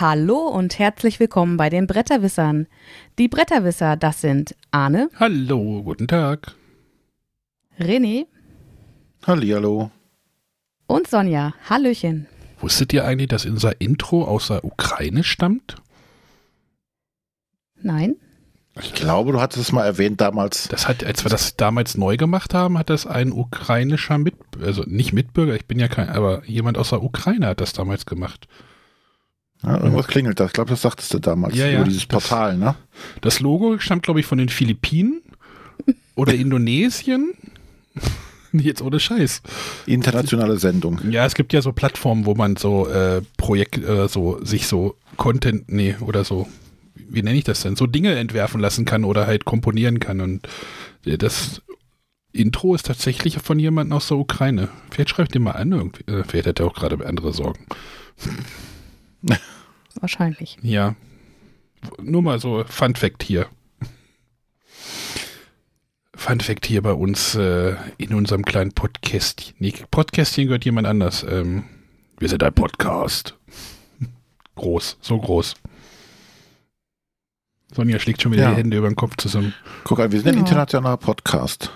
Hallo und herzlich willkommen bei den Bretterwissern. Die Bretterwisser, das sind Arne, Hallo, guten Tag. René Hallihallo. und Sonja. Hallöchen. Wusstet ihr eigentlich, dass unser Intro aus der Ukraine stammt? Nein? Ich glaube, du hattest es mal erwähnt damals. Das hat, als wir das damals neu gemacht haben, hat das ein ukrainischer Mit, also nicht Mitbürger, ich bin ja kein, aber jemand aus der Ukraine hat das damals gemacht. Ja, irgendwas klingelt da. Ich glaube, das sagtest du damals. Ja, ja. Über dieses Portal, ne? Das Logo stammt, glaube ich, von den Philippinen oder Indonesien. Jetzt ohne Scheiß. Internationale Sendung. Ja, es gibt ja so Plattformen, wo man so äh, Projekt, äh, so sich so Content, nee, oder so, wie nenne ich das denn? So Dinge entwerfen lassen kann oder halt komponieren kann. Und äh, das Intro ist tatsächlich von jemandem aus der Ukraine. Vielleicht schreibt ihr mal an, irgendwie. Äh, vielleicht hat er auch gerade andere Sorgen. Wahrscheinlich. Ja. Nur mal so Fun Fact hier. Fun Fact hier bei uns äh, in unserem kleinen Podcast. Nee, Podcastchen gehört jemand anders. Ähm, wir sind ein Podcast. Groß, so groß. Sonja schlägt schon wieder Ja. die Hände über den Kopf zusammen. Guck an, wir sind ein Ja. internationaler Podcast.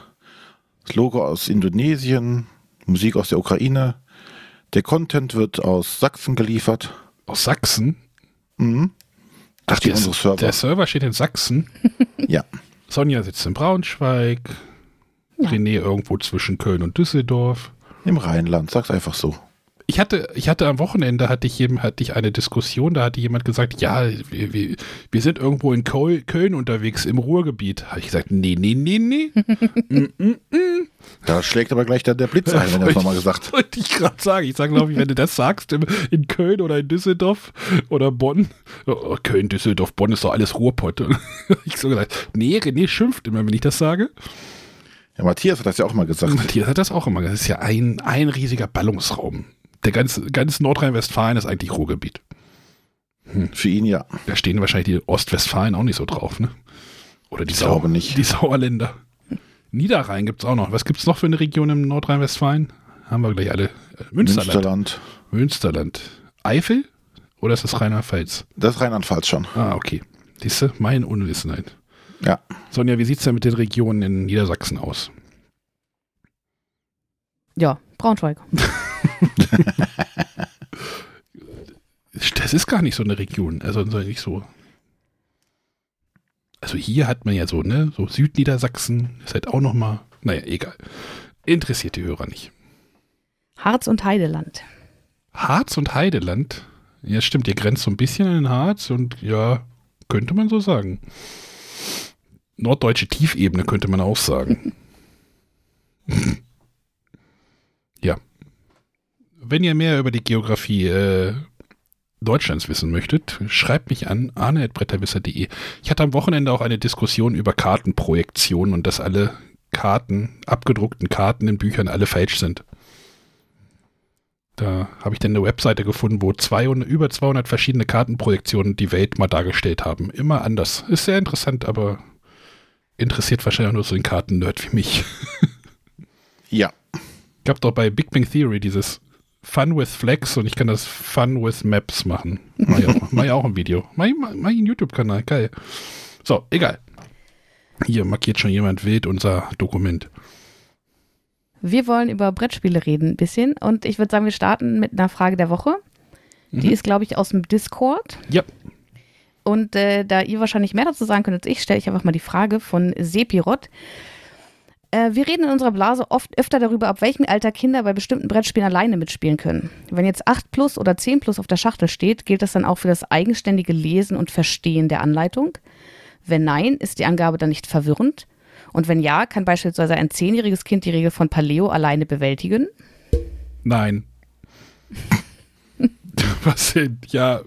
Das Logo aus Indonesien, Musik aus der Ukraine. Der Content wird aus Sachsen geliefert. Aus Sachsen? Mhm. Ach, der, Server. der Server steht in Sachsen. Ja. Sonja sitzt in Braunschweig. Ja. René irgendwo zwischen Köln und Düsseldorf. Im Rheinland, sag's einfach so. Ich hatte, ich hatte am Wochenende hatte ich jedem, hatte ich eine Diskussion, da hatte jemand gesagt, ja, wir, wir, wir sind irgendwo in Köln, unterwegs im Ruhrgebiet. Habe ich gesagt, nee, nee, nee, nee. mm, mm, mm. Da schlägt aber gleich dann der Blitz ein, wenn er das nochmal gesagt. Wollte ich gerade sagen. Ich sage, glaube ich, wenn du das sagst, im- in Köln oder in Düsseldorf oder Bonn, oh, Köln, Düsseldorf, Bonn ist doch alles Ruhrpott. ich so gesagt, nee, René schimpft immer, wenn ich das sage. Ja, Matthias hat das ja auch mal gesagt. Matthias hat das auch immer gesagt. Das ist ja ein, ein riesiger Ballungsraum. Der ganze, ganz Nordrhein-Westfalen ist eigentlich Ruhrgebiet. Für ihn ja. Da stehen wahrscheinlich die Ostwestfalen auch nicht so drauf, ne? Oder die, Ich glaube nicht. die Sauerländer. Niederrhein gibt's auch noch. Was gibt's noch für eine Region im Nordrhein-Westfalen? Haben wir gleich alle. Äh, Münsterland. Münsterland. Münsterland. Eifel? Oder ist das Rheinland-Pfalz? Das ist Rheinland-Pfalz schon. Ah, okay. Siehste, mein Unwissenheit. Ja. Sonja, wie sieht's denn mit den Regionen in Niedersachsen aus? Ja, Braunschweig. Das ist gar nicht so eine Region. Also so nicht so. Also hier hat man ja so, ne, so Südniedersachsen ist halt auch noch mal, naja, egal. Interessiert die Hörer nicht. Harz und Heideland. Harz und Heideland. Ja, stimmt, ihr grenzt so ein bisschen an den Harz und ja, könnte man so sagen. Norddeutsche Tiefebene könnte man auch sagen. ja. Wenn ihr mehr über die Geografie äh, Deutschlands wissen möchtet, schreibt mich an arne.bretterwisser.de. Ich hatte am Wochenende auch eine Diskussion über Kartenprojektion und dass alle Karten, abgedruckten Karten in Büchern alle falsch sind. Da habe ich dann eine Webseite gefunden, wo 200, über 200 verschiedene Kartenprojektionen die Welt mal dargestellt haben. Immer anders. Ist sehr interessant, aber interessiert wahrscheinlich nur so den Karten-Nerd wie mich. Ja. Gab doch bei Big Bang Theory dieses Fun with Flex und ich kann das Fun with Maps machen. Mach ich auch, mach auch ein Video. Mach ich, mach ich einen YouTube-Kanal. Geil. So, egal. Hier markiert schon jemand wild unser Dokument. Wir wollen über Brettspiele reden ein bisschen und ich würde sagen, wir starten mit einer Frage der Woche. Die Mhm. ist, glaube ich, aus dem Discord. Ja. Und äh, da ihr wahrscheinlich mehr dazu sagen könnt als ich, stelle ich einfach mal die Frage von Sepirot. Äh, wir reden in unserer Blase oft öfter darüber, ab welchem Alter Kinder bei bestimmten Brettspielen alleine mitspielen können. Wenn jetzt 8 plus oder 10 plus auf der Schachtel steht, gilt das dann auch für das eigenständige Lesen und Verstehen der Anleitung? Wenn nein, ist die Angabe dann nicht verwirrend? Und wenn ja, kann beispielsweise ein zehnjähriges Kind die Regel von Paleo alleine bewältigen? Nein. Was denn? Ja.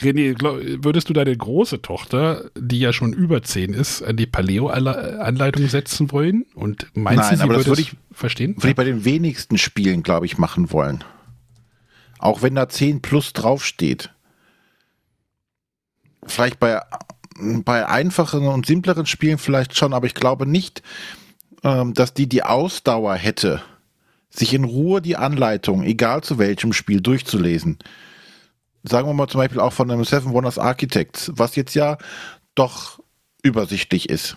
René, glaub, würdest du deine große Tochter, die ja schon über 10 ist, an die Paleo-Anleitung setzen wollen? Und meinst Nein, du, sie aber das würde es verstehen? Würde ich bei den wenigsten Spielen, glaube ich, machen wollen. Auch wenn da 10 plus draufsteht. Vielleicht bei, bei einfacheren und simpleren Spielen vielleicht schon, aber ich glaube nicht, ähm, dass die die Ausdauer hätte, sich in Ruhe die Anleitung, egal zu welchem Spiel, durchzulesen. Sagen wir mal zum Beispiel auch von einem Seven Wonders Architects, was jetzt ja doch übersichtlich ist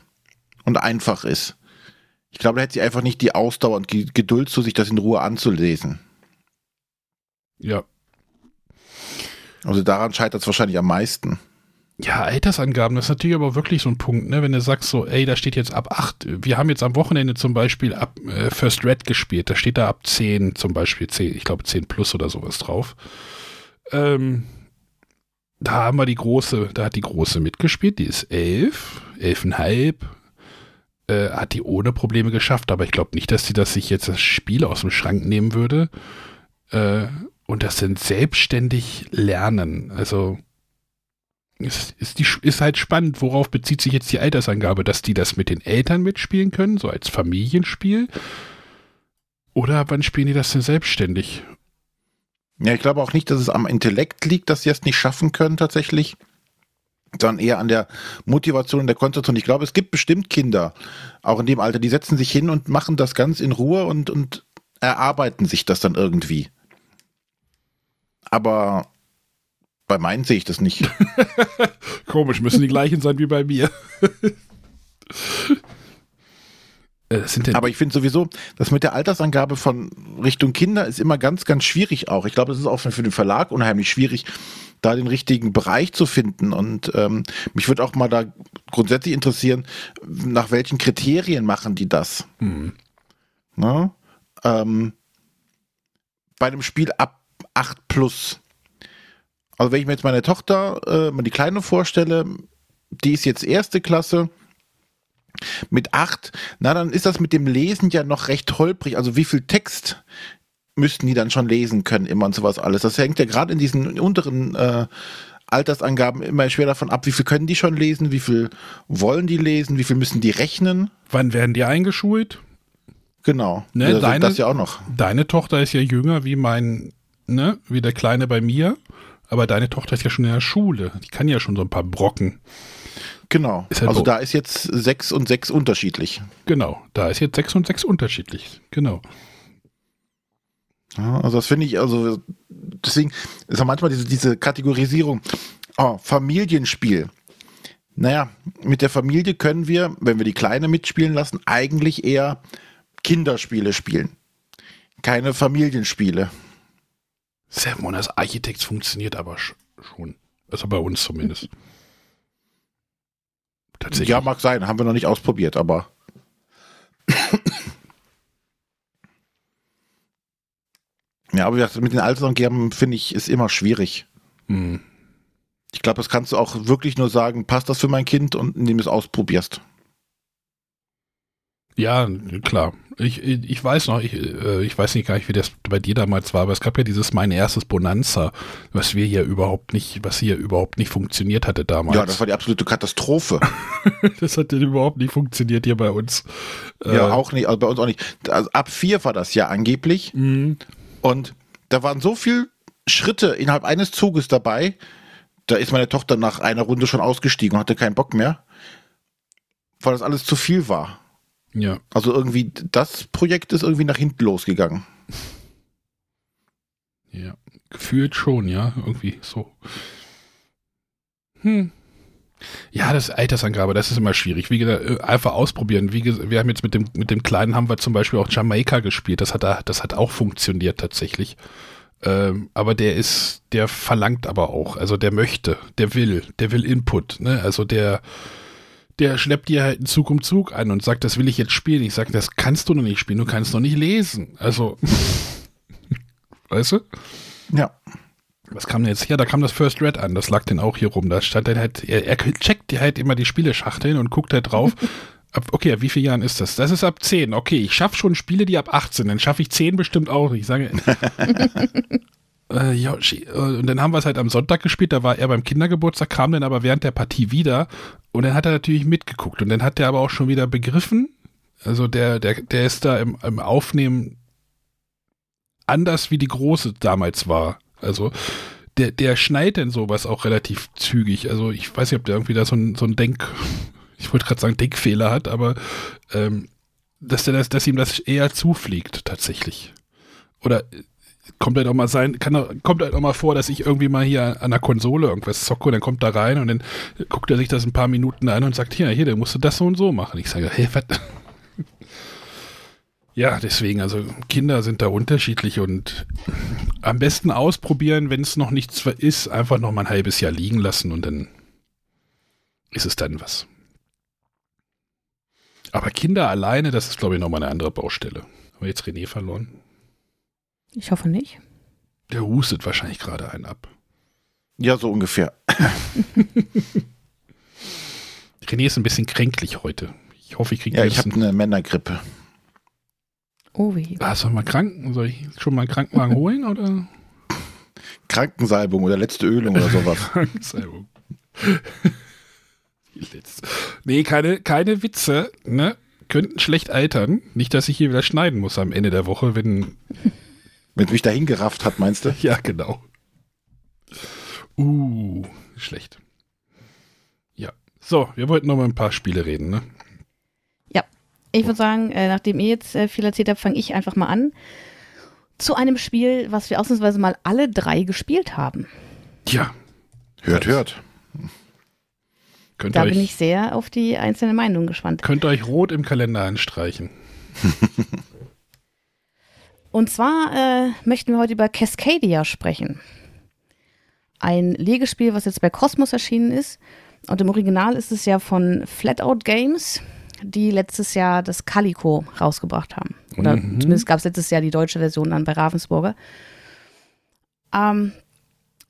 und einfach ist. Ich glaube, da hätte sie einfach nicht die Ausdauer und die Geduld zu, sich das in Ruhe anzulesen. Ja. Also daran scheitert es wahrscheinlich am meisten. Ja, Altersangaben, das ist natürlich aber wirklich so ein Punkt, ne? Wenn du sagst so, ey, da steht jetzt ab 8, wir haben jetzt am Wochenende zum Beispiel ab äh, First Red gespielt, da steht da ab 10 zum Beispiel, 10, ich glaube 10 plus oder sowas drauf. Ähm, da haben wir die große, da hat die große mitgespielt, die ist 11, 11,5, äh, hat die ohne Probleme geschafft, aber ich glaube nicht, dass sie das sich jetzt das Spiel aus dem Schrank nehmen würde. Äh, und das sind selbstständig lernen, also ist, ist, die, ist halt spannend, worauf bezieht sich jetzt die Altersangabe, dass die das mit den Eltern mitspielen können, so als Familienspiel? Oder wann spielen die das denn selbstständig? Ja, ich glaube auch nicht, dass es am Intellekt liegt, dass sie es nicht schaffen können tatsächlich, sondern eher an der Motivation und der Konzentration. Ich glaube, es gibt bestimmt Kinder, auch in dem Alter, die setzen sich hin und machen das ganz in Ruhe und, und erarbeiten sich das dann irgendwie. Aber bei meinen sehe ich das nicht. Komisch, müssen die gleichen sein wie bei mir. Äh, Aber ich finde sowieso, das mit der Altersangabe von Richtung Kinder ist immer ganz, ganz schwierig auch. Ich glaube, es ist auch für den Verlag unheimlich schwierig, da den richtigen Bereich zu finden. Und ähm, mich würde auch mal da grundsätzlich interessieren, nach welchen Kriterien machen die das? Mhm. Na? Ähm, bei dem Spiel ab 8 plus also wenn ich mir jetzt meine Tochter, äh, mal die Kleine vorstelle, die ist jetzt erste Klasse mit acht, na dann ist das mit dem Lesen ja noch recht holprig. Also wie viel Text müssten die dann schon lesen können immer und sowas alles. Das hängt ja gerade in diesen unteren äh, Altersangaben immer schwer davon ab, wie viel können die schon lesen, wie viel wollen die lesen, wie viel müssen die rechnen. Wann werden die eingeschult? Genau. Ne, das, deine, das ja auch noch. Deine Tochter ist ja jünger wie mein, ne, wie der Kleine bei mir. Aber deine Tochter ist ja schon in der Schule. Die kann ja schon so ein paar Brocken. Genau. Halt also da ist jetzt sechs und sechs unterschiedlich. Genau. Da ist jetzt sechs und sechs unterschiedlich. Genau. Ja, also das finde ich, also deswegen ist auch manchmal diese, diese Kategorisierung. Oh, Familienspiel. Naja, mit der Familie können wir, wenn wir die Kleine mitspielen lassen, eigentlich eher Kinderspiele spielen. Keine Familienspiele. Seven als Architekt funktioniert aber schon. Also bei uns zumindest. Tatsächlich. Ja, mag sein. Haben wir noch nicht ausprobiert, aber. ja, aber mit den Altersangaben finde ich, ist immer schwierig. Hm. Ich glaube, das kannst du auch wirklich nur sagen, passt das für mein Kind und indem du es ausprobierst. Ja, klar. Ich, ich weiß noch, ich, äh, ich weiß nicht gar nicht, wie das bei dir damals war, aber es gab ja dieses mein erstes Bonanza, was wir hier überhaupt nicht, was hier überhaupt nicht funktioniert hatte damals. Ja, das war die absolute Katastrophe. das hat überhaupt nicht funktioniert hier bei uns. Ja, äh, auch nicht, also bei uns auch nicht. Also ab vier war das ja angeblich. Mhm. Und da waren so viele Schritte innerhalb eines Zuges dabei, da ist meine Tochter nach einer Runde schon ausgestiegen und hatte keinen Bock mehr, weil das alles zu viel war. Ja. Also irgendwie, das Projekt ist irgendwie nach hinten losgegangen. Ja, gefühlt schon, ja, irgendwie so. Hm. Ja, das Altersangabe, das ist immer schwierig. Wie gesagt, äh, einfach ausprobieren. Wie gesagt, wir haben jetzt mit dem, mit dem Kleinen haben wir zum Beispiel auch Jamaika gespielt. Das hat, das hat auch funktioniert tatsächlich. Ähm, aber der ist, der verlangt aber auch. Also der möchte, der will, der will Input. Ne? Also der, der schleppt dir halt einen Zug um Zug an und sagt, das will ich jetzt spielen. Ich sage, das kannst du noch nicht spielen, du kannst noch nicht lesen. Also, weißt du? Ja. Was kam denn jetzt? Ja, da kam das First Red an, das lag denn auch hier rum. Da stand dann halt, er, er checkt dir halt immer die Spieleschachteln und guckt halt drauf. ab, okay, ab wie vielen Jahren ist das? Das ist ab 10. Okay, ich schaffe schon Spiele, die ab 18. Dann schaffe ich 10 bestimmt auch. Ich sage, äh, Yoshi. Äh, und dann haben wir es halt am Sonntag gespielt, da war er beim Kindergeburtstag, kam dann aber während der Partie wieder und dann hat er natürlich mitgeguckt und dann hat er aber auch schon wieder begriffen, also der, der, der ist da im, im Aufnehmen anders wie die Große damals war. Also der, der schneit denn sowas auch relativ zügig. Also ich weiß nicht, ob der irgendwie da so ein, so ein Denk, ich wollte gerade sagen Denkfehler hat, aber ähm, dass, der das, dass ihm das eher zufliegt tatsächlich. Oder kommt halt auch mal sein, kann, kommt halt auch mal vor, dass ich irgendwie mal hier an der Konsole irgendwas zocke und dann kommt da rein und dann guckt er sich das ein paar Minuten an und sagt, hier, hier, dann musst du das so und so machen. Ich sage, hey, was? Ja, deswegen, also Kinder sind da unterschiedlich und am besten ausprobieren, wenn es noch nichts ist, einfach noch mal ein halbes Jahr liegen lassen und dann ist es dann was. Aber Kinder alleine, das ist, glaube ich, nochmal eine andere Baustelle. Haben wir jetzt René verloren? Ich hoffe nicht. Der hustet wahrscheinlich gerade einen ab. Ja, so ungefähr. René ist ein bisschen kränklich heute. Ich hoffe, ich kriege Ja, ich habe eine Männergrippe. Oh wie. Ah, soll, mal kranken, soll ich schon mal einen Krankenwagen holen? Oder? Krankensalbung oder letzte Ölung oder sowas. Krankensalbung. nee, keine, keine Witze, ne? Könnten schlecht altern. Nicht, dass ich hier wieder schneiden muss am Ende der Woche, wenn. Wenn es mich dahin gerafft hat, meinst du? Ja, genau. Uh, schlecht. Ja. So, wir wollten noch mal ein paar Spiele reden, ne? Ja. Ich würde sagen, äh, nachdem ihr jetzt äh, viel erzählt habt, fange ich einfach mal an. Zu einem Spiel, was wir ausnahmsweise mal alle drei gespielt haben. Ja. Hört, hört. Könnt da euch, bin ich sehr auf die einzelnen Meinungen gespannt. Könnt ihr euch rot im Kalender anstreichen. Und zwar äh, möchten wir heute über Cascadia sprechen. Ein Legespiel, was jetzt bei Cosmos erschienen ist. Und im Original ist es ja von Flatout Games, die letztes Jahr das Calico rausgebracht haben. Oder Mhm. zumindest gab es letztes Jahr die deutsche Version dann bei Ravensburger. Ähm,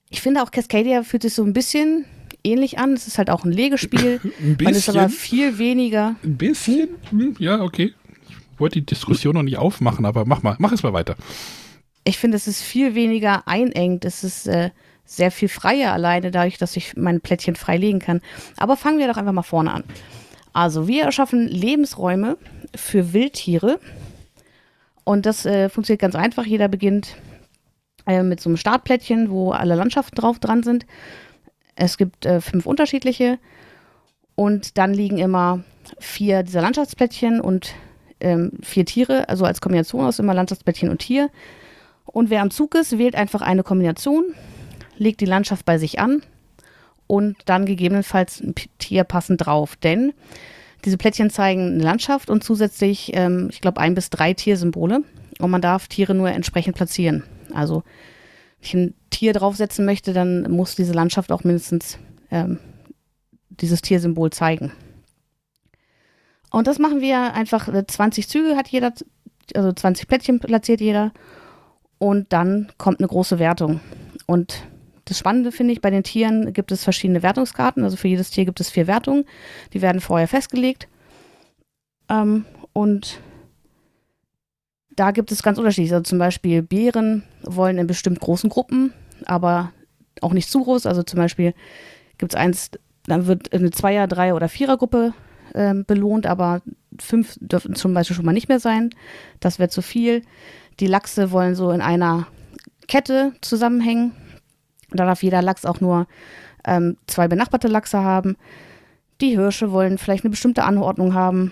ich finde auch Cascadia fühlt sich so ein bisschen ähnlich an. Es ist halt auch ein Legespiel. Ein Man ist aber bisschen. viel weniger. Ein bisschen? Hm, Ja, okay. Ich wollte die Diskussion noch nicht aufmachen, aber mach mal, mach es mal weiter. Ich finde, es ist viel weniger einengt. Es ist äh, sehr viel freier alleine, dadurch, dass ich mein Plättchen freilegen kann. Aber fangen wir doch einfach mal vorne an. Also, wir erschaffen Lebensräume für Wildtiere. Und das äh, funktioniert ganz einfach. Jeder beginnt äh, mit so einem Startplättchen, wo alle Landschaften drauf dran sind. Es gibt äh, fünf unterschiedliche. Und dann liegen immer vier dieser Landschaftsplättchen und ähm, vier Tiere, also als Kombination aus immer Landschaftsplättchen und Tier. Und wer am Zug ist, wählt einfach eine Kombination, legt die Landschaft bei sich an und dann gegebenenfalls ein Tier passend drauf. Denn diese Plättchen zeigen eine Landschaft und zusätzlich, ähm, ich glaube, ein bis drei Tiersymbole. Und man darf Tiere nur entsprechend platzieren. Also, wenn ich ein Tier draufsetzen möchte, dann muss diese Landschaft auch mindestens ähm, dieses Tiersymbol zeigen. Und das machen wir einfach, äh, 20 Züge hat jeder, also 20 Plättchen platziert jeder. Und dann kommt eine große Wertung. Und das Spannende finde ich, bei den Tieren gibt es verschiedene Wertungskarten. Also für jedes Tier gibt es vier Wertungen. Die werden vorher festgelegt. Ähm, und da gibt es ganz unterschiedlich. Also zum Beispiel Bären wollen in bestimmt großen Gruppen, aber auch nicht zu groß. Also zum Beispiel gibt es eins, dann wird eine Zweier-, Dreier- oder Vierergruppe ähm, belohnt, aber fünf dürfen zum Beispiel schon mal nicht mehr sein. Das wäre zu viel. Die Lachse wollen so in einer Kette zusammenhängen. Da darf jeder Lachs auch nur ähm, zwei benachbarte Lachse haben. Die Hirsche wollen vielleicht eine bestimmte Anordnung haben.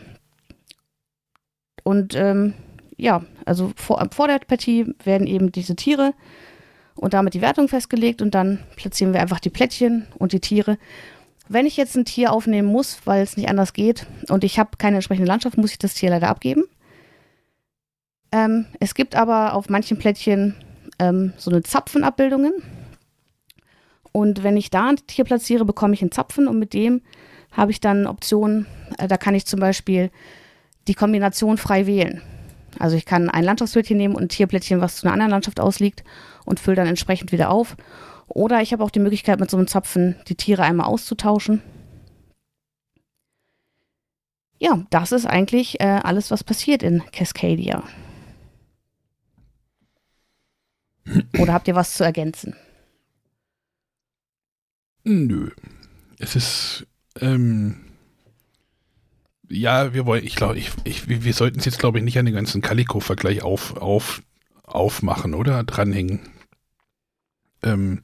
Und ähm, ja, also vor, vor der Partie werden eben diese Tiere und damit die Wertung festgelegt und dann platzieren wir einfach die Plättchen und die Tiere. Wenn ich jetzt ein Tier aufnehmen muss, weil es nicht anders geht und ich habe keine entsprechende Landschaft, muss ich das Tier leider abgeben. Ähm, es gibt aber auf manchen Plättchen ähm, so eine Zapfenabbildungen. Und wenn ich da ein Tier platziere, bekomme ich einen Zapfen und mit dem habe ich dann Optionen. Äh, da kann ich zum Beispiel die Kombination frei wählen. Also ich kann ein Landschaftsplättchen nehmen und ein Tierplättchen, was zu einer anderen Landschaft ausliegt und fülle dann entsprechend wieder auf. Oder ich habe auch die Möglichkeit, mit so einem Zapfen die Tiere einmal auszutauschen. Ja, das ist eigentlich äh, alles, was passiert in Cascadia. Oder habt ihr was zu ergänzen? Nö. Es ist, ähm, ja, wir wollen, ich glaube, ich, ich, wir sollten es jetzt, glaube ich, nicht an den ganzen Calico-Vergleich auf, auf, aufmachen, oder? Dranhängen. Ähm,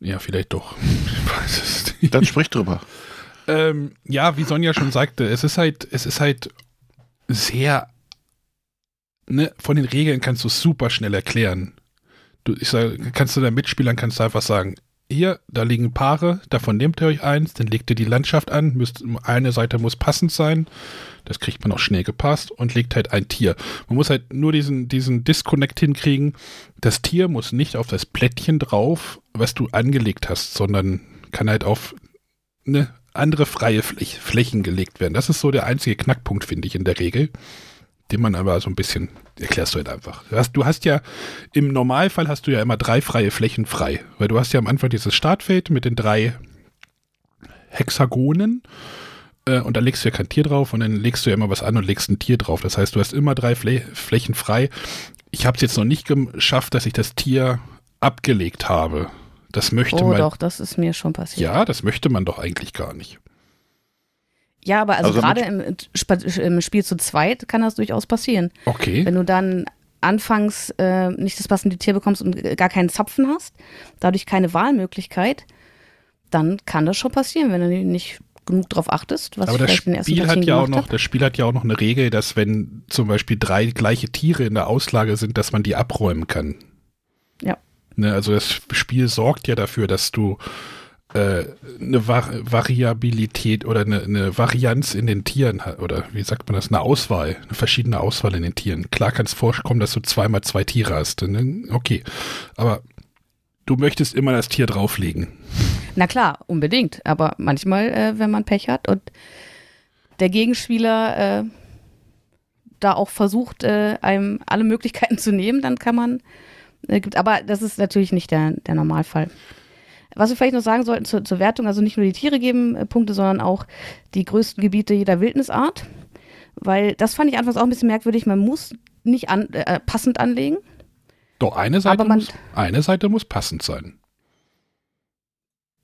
ja, vielleicht doch. Dann sprich drüber. Ähm, ja, wie Sonja schon sagte, es ist halt, es ist halt sehr, ne, von den Regeln kannst du super schnell erklären. Du, ich sage, kannst du deinen Mitspielern kannst du einfach sagen, hier, da liegen Paare, davon nehmt ihr euch eins, dann legt ihr die Landschaft an, müsst, eine Seite muss passend sein, das kriegt man auch schnell gepasst und legt halt ein Tier. Man muss halt nur diesen, diesen Disconnect hinkriegen, das Tier muss nicht auf das Plättchen drauf, was du angelegt hast, sondern kann halt auf eine andere freie Fläch Flächen gelegt werden. Das ist so der einzige Knackpunkt, finde ich, in der Regel den man aber so ein bisschen, erklärst du halt einfach. Du hast, du hast ja, im Normalfall hast du ja immer drei freie Flächen frei, weil du hast ja am Anfang dieses Startfeld mit den drei Hexagonen äh, und da legst du ja kein Tier drauf und dann legst du ja immer was an und legst ein Tier drauf. Das heißt, du hast immer drei Flä Flächen frei. Ich habe es jetzt noch nicht geschafft, dass ich das Tier abgelegt habe. Das möchte oh, man. doch, das ist mir schon passiert. Ja, das möchte man doch eigentlich gar nicht. Ja, aber also, also gerade im, im, Spiel zu zweit kann das durchaus passieren. Okay. Wenn du dann anfangs äh, nicht das passende Tier bekommst und gar keinen Zapfen hast, dadurch keine Wahlmöglichkeit, dann kann das schon passieren, wenn du nicht genug darauf achtest, was Aber das Spiel hat ja auch noch, das Spiel hat ja auch noch eine Regel, dass wenn zum Beispiel drei gleiche Tiere in der Auslage sind, dass man die abräumen kann. Ja. Ne, also das Spiel sorgt ja dafür, dass du äh, eine Vari Variabilität oder eine, eine, Varianz in den Tieren oder wie sagt man das, eine Auswahl, eine verschiedene Auswahl in den Tieren. Klar kann es vorkommen, dass du zweimal zwei Tiere hast. Ne? Okay, aber du möchtest immer das Tier drauflegen. Na klar, unbedingt. Aber manchmal, äh, wenn man Pech hat und der Gegenspieler äh, da auch versucht, äh, einem alle Möglichkeiten zu nehmen, dann kann man, äh, aber das ist natürlich nicht der, der Normalfall. Was wir vielleicht noch sagen sollten zur, zur Wertung, also nicht nur die Tiere geben äh, Punkte, sondern auch die größten Gebiete jeder Wildnisart. Weil das fand ich anfangs auch ein bisschen merkwürdig. Man muss nicht an, äh, passend anlegen. Doch, eine Seite, muss, eine Seite muss passend sein.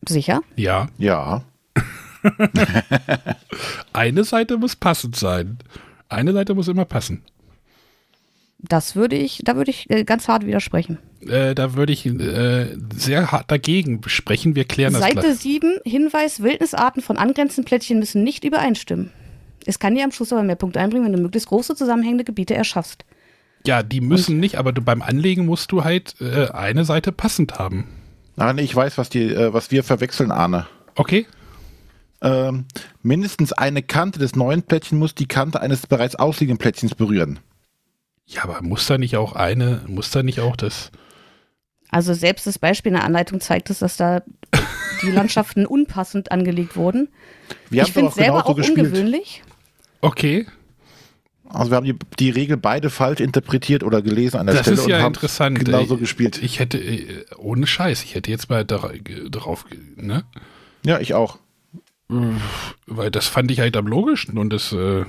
Sicher? Ja. Ja. eine Seite muss passend sein. Eine Seite muss immer passen. Das würde ich, da würde ich äh, ganz hart widersprechen. Äh, da würde ich äh, sehr hart dagegen sprechen. Wir klären das Seite gleich. 7, Hinweis, Wildnisarten von angrenzenden Plättchen müssen nicht übereinstimmen. Es kann dir am Schluss aber mehr Punkte einbringen, wenn du möglichst große zusammenhängende Gebiete erschaffst. Ja, die müssen Und, nicht, aber du, beim Anlegen musst du halt äh, eine Seite passend haben. Nein, ich weiß, was, die, äh, was wir verwechseln, Arne. Okay. Ähm, mindestens eine Kante des neuen Plättchens muss die Kante eines bereits ausliegenden Plättchens berühren. Ja, aber muss da nicht auch eine, muss da nicht auch das. Also selbst das Beispiel in der Anleitung zeigt es, dass da die Landschaften unpassend angelegt wurden. Wir ich finde es selber auch gespielt. ungewöhnlich. Okay. Also wir haben die, die Regel beide falsch interpretiert oder gelesen an der das Stelle. Das ist ja interessant. Genauso gespielt. Ich hätte, äh, ohne Scheiß, ich hätte jetzt mal darauf, ne? Ja, ich auch. Weil das fand ich halt am logischsten und das, äh,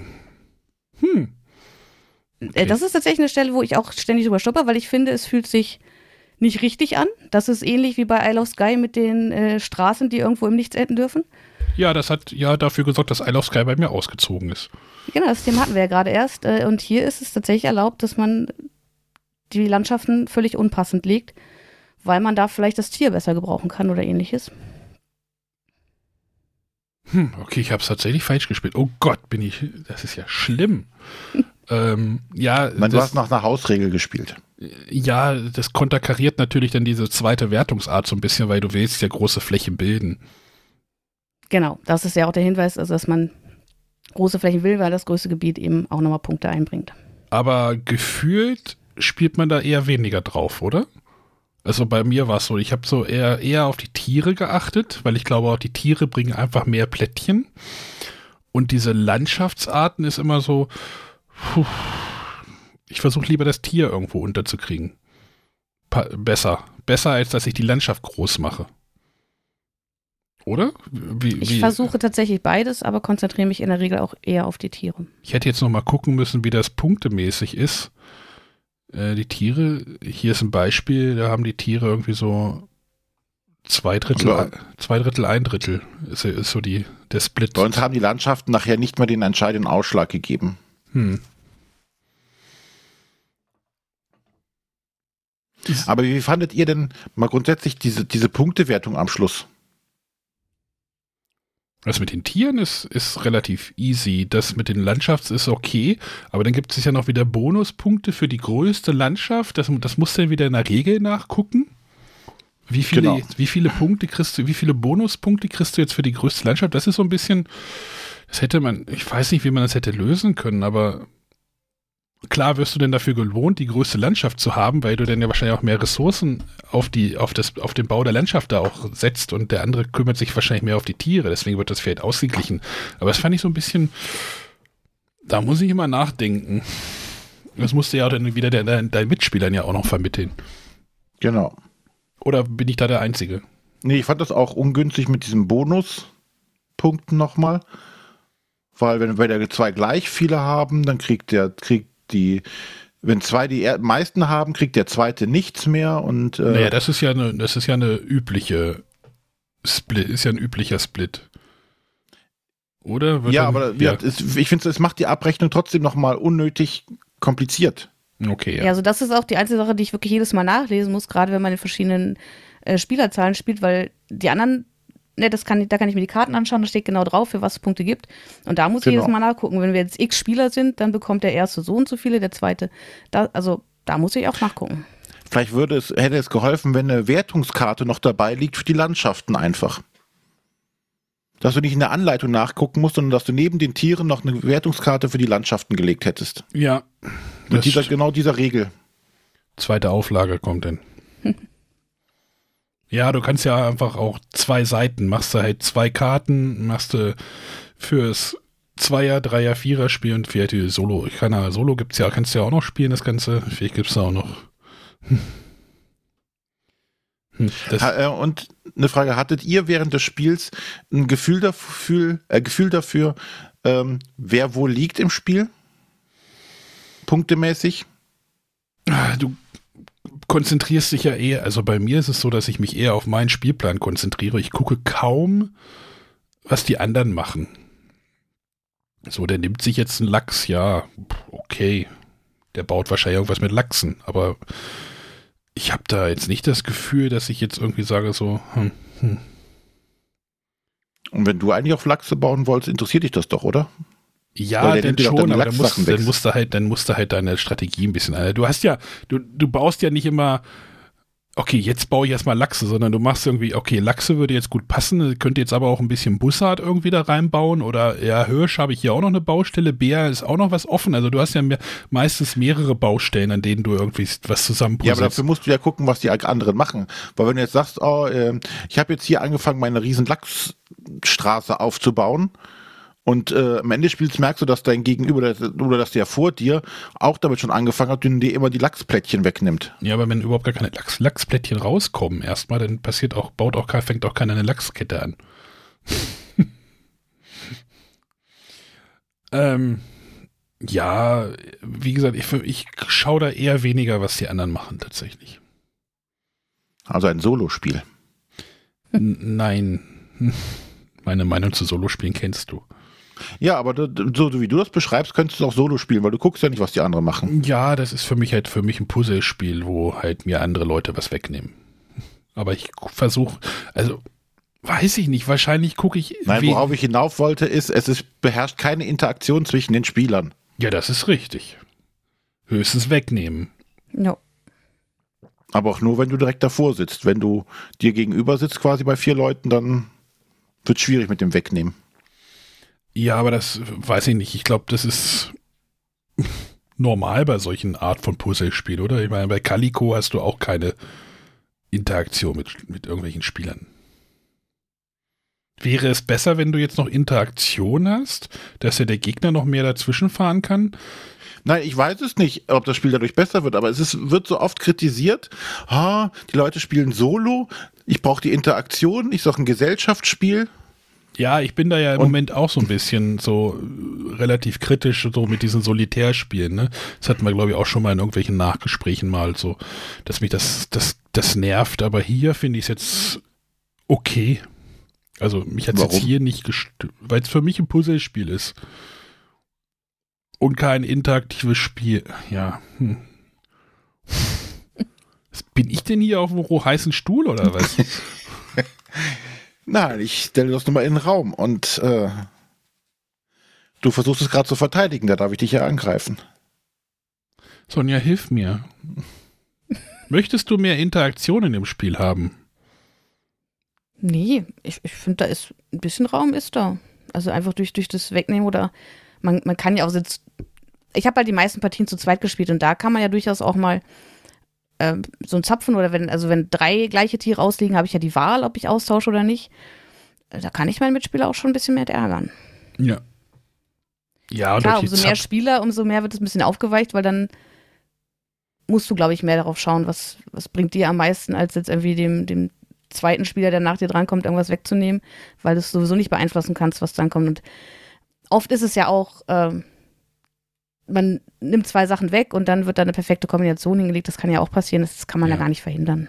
hm. Äh, okay. Das ist tatsächlich eine Stelle, wo ich auch ständig drüber stopper, weil ich finde, es fühlt sich nicht richtig an. Das ist ähnlich wie bei Isle of Sky mit den äh, Straßen, die irgendwo im Nichts enden dürfen. Ja, das hat ja dafür gesorgt, dass Isle of Sky bei mir ausgezogen ist. Genau, das Thema hatten wir ja gerade erst. Äh, und hier ist es tatsächlich erlaubt, dass man die Landschaften völlig unpassend legt, weil man da vielleicht das Tier besser gebrauchen kann oder ähnliches. Hm, okay, ich habe es tatsächlich falsch gespielt. Oh Gott, bin ich. Das ist ja schlimm. Ähm, ja, Man, du hast nach einer Hausregel gespielt. Ja, das konterkariert natürlich dann diese zweite Wertungsart so ein bisschen, weil du willst ja große Flächen bilden. Genau, das ist ja auch der Hinweis, also dass man große Flächen will, weil das größte Gebiet eben auch nochmal Punkte einbringt. Aber gefühlt spielt man da eher weniger drauf, oder? Also bei mir war es so, ich habe so eher, eher auf die Tiere geachtet, weil ich glaube auch die Tiere bringen einfach mehr Plättchen. Und diese Landschaftsarten ist immer so, Puh. Ich versuche lieber das Tier irgendwo unterzukriegen. Pa besser. Besser, als dass ich die Landschaft groß mache. Oder? Wie, ich wie? versuche tatsächlich beides, aber konzentriere mich in der Regel auch eher auf die Tiere. Ich hätte jetzt noch mal gucken müssen, wie das punktemäßig ist. Äh, die Tiere, hier ist ein Beispiel, da haben die Tiere irgendwie so zwei Drittel, also, zwei Drittel, ein Drittel ist, ist so die, der Split. Bei uns haben die Landschaften nachher nicht mehr den entscheidenden Ausschlag gegeben. Hm. Aber wie fandet ihr denn mal grundsätzlich diese, diese Punktewertung am Schluss? Das mit den Tieren ist, ist relativ easy. Das mit den Landschafts ist okay, aber dann gibt es ja noch wieder Bonuspunkte für die größte Landschaft. Das, das musst du ja wieder in der Regel nachgucken. Wie viele, genau. wie viele Punkte kriegst du, wie viele Bonuspunkte kriegst du jetzt für die größte Landschaft? Das ist so ein bisschen, das hätte man, ich weiß nicht, wie man das hätte lösen können, aber klar wirst du denn dafür gewohnt, die größte Landschaft zu haben, weil du dann ja wahrscheinlich auch mehr Ressourcen auf, die, auf, das, auf den Bau der Landschaft da auch setzt und der andere kümmert sich wahrscheinlich mehr auf die Tiere, deswegen wird das Feld ausgeglichen. Aber das fand ich so ein bisschen, da muss ich immer nachdenken. Das musste ja auch dann wieder deinen dein Mitspielern ja auch noch vermitteln. Genau. Oder bin ich da der Einzige? Nee, ich fand das auch ungünstig mit diesen Bonuspunkten nochmal. Weil wenn wir zwei gleich viele haben, dann kriegt der, kriegt die, wenn zwei die meisten haben, kriegt der zweite nichts mehr und. Äh naja, das ist ja eine, das ist ja eine übliche Split, ist ja ein üblicher Split. Oder? Wird ja, dann, aber ja. Es, ich finde, es macht die Abrechnung trotzdem nochmal unnötig kompliziert. Okay, ja. ja. also das ist auch die einzige Sache, die ich wirklich jedes Mal nachlesen muss, gerade wenn man in verschiedenen äh, Spielerzahlen spielt, weil die anderen, ne, das kann, da kann ich mir die Karten anschauen, da steht genau drauf, für was es Punkte gibt. Und da muss genau. ich jedes Mal nachgucken. Wenn wir jetzt x Spieler sind, dann bekommt der erste so und so viele, der zweite. Da, also da muss ich auch nachgucken. Vielleicht würde es, hätte es geholfen, wenn eine Wertungskarte noch dabei liegt für die Landschaften einfach. Dass du nicht in der Anleitung nachgucken musst, sondern dass du neben den Tieren noch eine Wertungskarte für die Landschaften gelegt hättest. Ja, mit dieser, genau dieser Regel. Zweite Auflage kommt denn. ja, du kannst ja einfach auch zwei Seiten, machst du halt zwei Karten, machst du fürs Zweier, Dreier, Vierer Spiel und vielleicht Solo. Ich kann ja, Solo gibt's ja, kannst du ja auch noch spielen, das Ganze. Vielleicht gibt's da auch noch. Hm. Hm, äh, und eine Frage, hattet ihr während des Spiels ein Gefühl dafür, äh, Gefühl dafür ähm, wer wo liegt im Spiel? punktemäßig? Du konzentrierst dich ja eher, also bei mir ist es so, dass ich mich eher auf meinen Spielplan konzentriere. Ich gucke kaum, was die anderen machen. So, der nimmt sich jetzt einen Lachs, ja, okay. Der baut wahrscheinlich irgendwas mit Lachsen, aber ich habe da jetzt nicht das Gefühl, dass ich jetzt irgendwie sage so, hm, hm. Und wenn du eigentlich auf Lachse bauen wolltest, interessiert dich das doch, oder? Ja, denn schon, aber dann musst, dann musst du halt, dann musst du halt deine Strategie ein bisschen. Also du hast ja, du, du baust ja nicht immer, okay, jetzt baue ich erstmal Lachse, sondern du machst irgendwie, okay, Lachse würde jetzt gut passen, könnte jetzt aber auch ein bisschen Bussard irgendwie da reinbauen oder ja, Hirsch habe ich hier auch noch eine Baustelle, Bär ist auch noch was offen. Also du hast ja mehr, meistens mehrere Baustellen, an denen du irgendwie was zusammenputzt. Ja, aber dafür musst du ja gucken, was die anderen machen. Weil wenn du jetzt sagst, oh, äh, ich habe jetzt hier angefangen, meine riesen Lachsstraße aufzubauen, und äh, am Ende des Spiels merkst du, dass dein Gegenüber oder dass der vor dir auch damit schon angefangen hat, und dir immer die Lachsplättchen wegnimmt. Ja, aber wenn überhaupt gar keine Lachs Lachsplättchen rauskommen erstmal, dann passiert auch, baut auch fängt auch keiner eine Lachskette an. ähm, ja, wie gesagt, ich, ich schaue da eher weniger, was die anderen machen tatsächlich. Also ein Solospiel. Nein. Meine Meinung zu Solospielen kennst du. Ja, aber so, so wie du das beschreibst, könntest du auch Solo spielen, weil du guckst ja nicht, was die anderen machen. Ja, das ist für mich halt für mich ein Puzzlespiel, wo halt mir andere Leute was wegnehmen. Aber ich versuche, also weiß ich nicht, wahrscheinlich gucke ich. Nein, worauf ich hinauf wollte, ist, es ist, beherrscht keine Interaktion zwischen den Spielern. Ja, das ist richtig. Höchstens wegnehmen. No. Aber auch nur, wenn du direkt davor sitzt. Wenn du dir gegenüber sitzt, quasi bei vier Leuten, dann wird es schwierig mit dem Wegnehmen. Ja, aber das weiß ich nicht. Ich glaube, das ist normal bei solchen Art von Puzzlespielen, oder? Ich meine, bei Calico hast du auch keine Interaktion mit, mit irgendwelchen Spielern. Wäre es besser, wenn du jetzt noch Interaktion hast, dass ja der Gegner noch mehr dazwischen fahren kann? Nein, ich weiß es nicht, ob das Spiel dadurch besser wird, aber es ist, wird so oft kritisiert, ah, die Leute spielen solo, ich brauche die Interaktion, ich sage ein Gesellschaftsspiel. Ja, ich bin da ja im und Moment auch so ein bisschen so relativ kritisch so mit diesen Solitärspielen. Ne? Das hatten wir, glaube ich, auch schon mal in irgendwelchen Nachgesprächen mal so, dass mich das, das, das nervt. Aber hier finde ich es jetzt okay. Also mich hat es jetzt hier nicht gestört, weil es für mich ein Puzzlespiel ist. Und kein interaktives Spiel. Ja. Hm. Bin ich denn hier auf einem heißen Stuhl oder was? Nein, ich stelle das nur mal in den Raum und äh, du versuchst es gerade zu verteidigen, da darf ich dich ja angreifen. Sonja, hilf mir. Möchtest du mehr Interaktion in dem Spiel haben? Nee, ich, ich finde, da ist ein bisschen Raum ist da. Also einfach durch, durch das Wegnehmen oder man, man kann ja auch jetzt. Ich habe halt die meisten Partien zu zweit gespielt und da kann man ja durchaus auch mal ähm, so ein Zapfen oder wenn, also wenn drei gleiche Tiere ausliegen, habe ich ja die Wahl, ob ich austausche oder nicht. Äh, da kann ich meinen Mitspieler auch schon ein bisschen mehr ärgern. Ja. Ja, Klar, umso mehr Spieler, umso mehr wird es ein bisschen aufgeweicht, weil dann musst du, glaube ich, mehr darauf schauen, was, was bringt dir am meisten, als jetzt irgendwie dem, dem zweiten Spieler, der nach dir drankommt, irgendwas wegzunehmen, weil du es sowieso nicht beeinflussen kannst, was dann kommt. Und oft ist es ja auch, ähm, man nimmt zwei Sachen weg und dann wird da eine perfekte Kombination hingelegt. Das kann ja auch passieren, das kann man ja, ja gar nicht verhindern.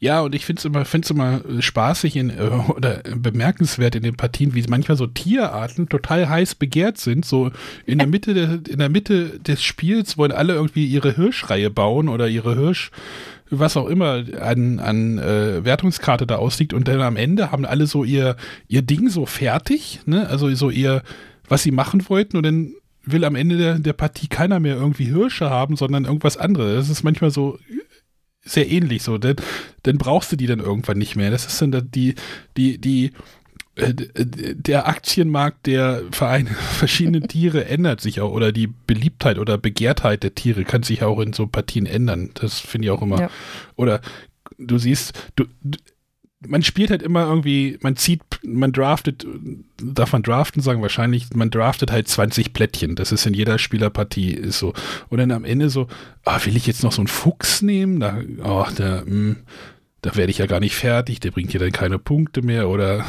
Ja, und ich finde es immer, find's immer spaßig in, äh, oder bemerkenswert in den Partien, wie manchmal so Tierarten total heiß begehrt sind. So in der Mitte, de, in der Mitte des Spiels wollen alle irgendwie ihre Hirschreihe bauen oder ihre Hirsch, was auch immer an, an äh, Wertungskarte da ausliegt. Und dann am Ende haben alle so ihr, ihr Ding so fertig, ne? Also so ihr, was sie machen wollten und dann will am Ende der, der Partie keiner mehr irgendwie Hirsche haben, sondern irgendwas anderes. Das ist manchmal so sehr ähnlich so, denn dann brauchst du die dann irgendwann nicht mehr. Das ist dann die, die, die, der Aktienmarkt der Vereine, verschiedenen Tiere ändert sich auch oder die Beliebtheit oder Begehrtheit der Tiere kann sich auch in so Partien ändern. Das finde ich auch immer. Ja. Oder du siehst, du, man spielt halt immer irgendwie, man zieht, man draftet, darf man draften sagen, wahrscheinlich, man draftet halt 20 Plättchen. Das ist in jeder Spielerpartie ist so. Und dann am Ende so, ah, will ich jetzt noch so einen Fuchs nehmen? Da, oh, der, mh, hm, da werde ich ja gar nicht fertig, der bringt dir dann keine Punkte mehr oder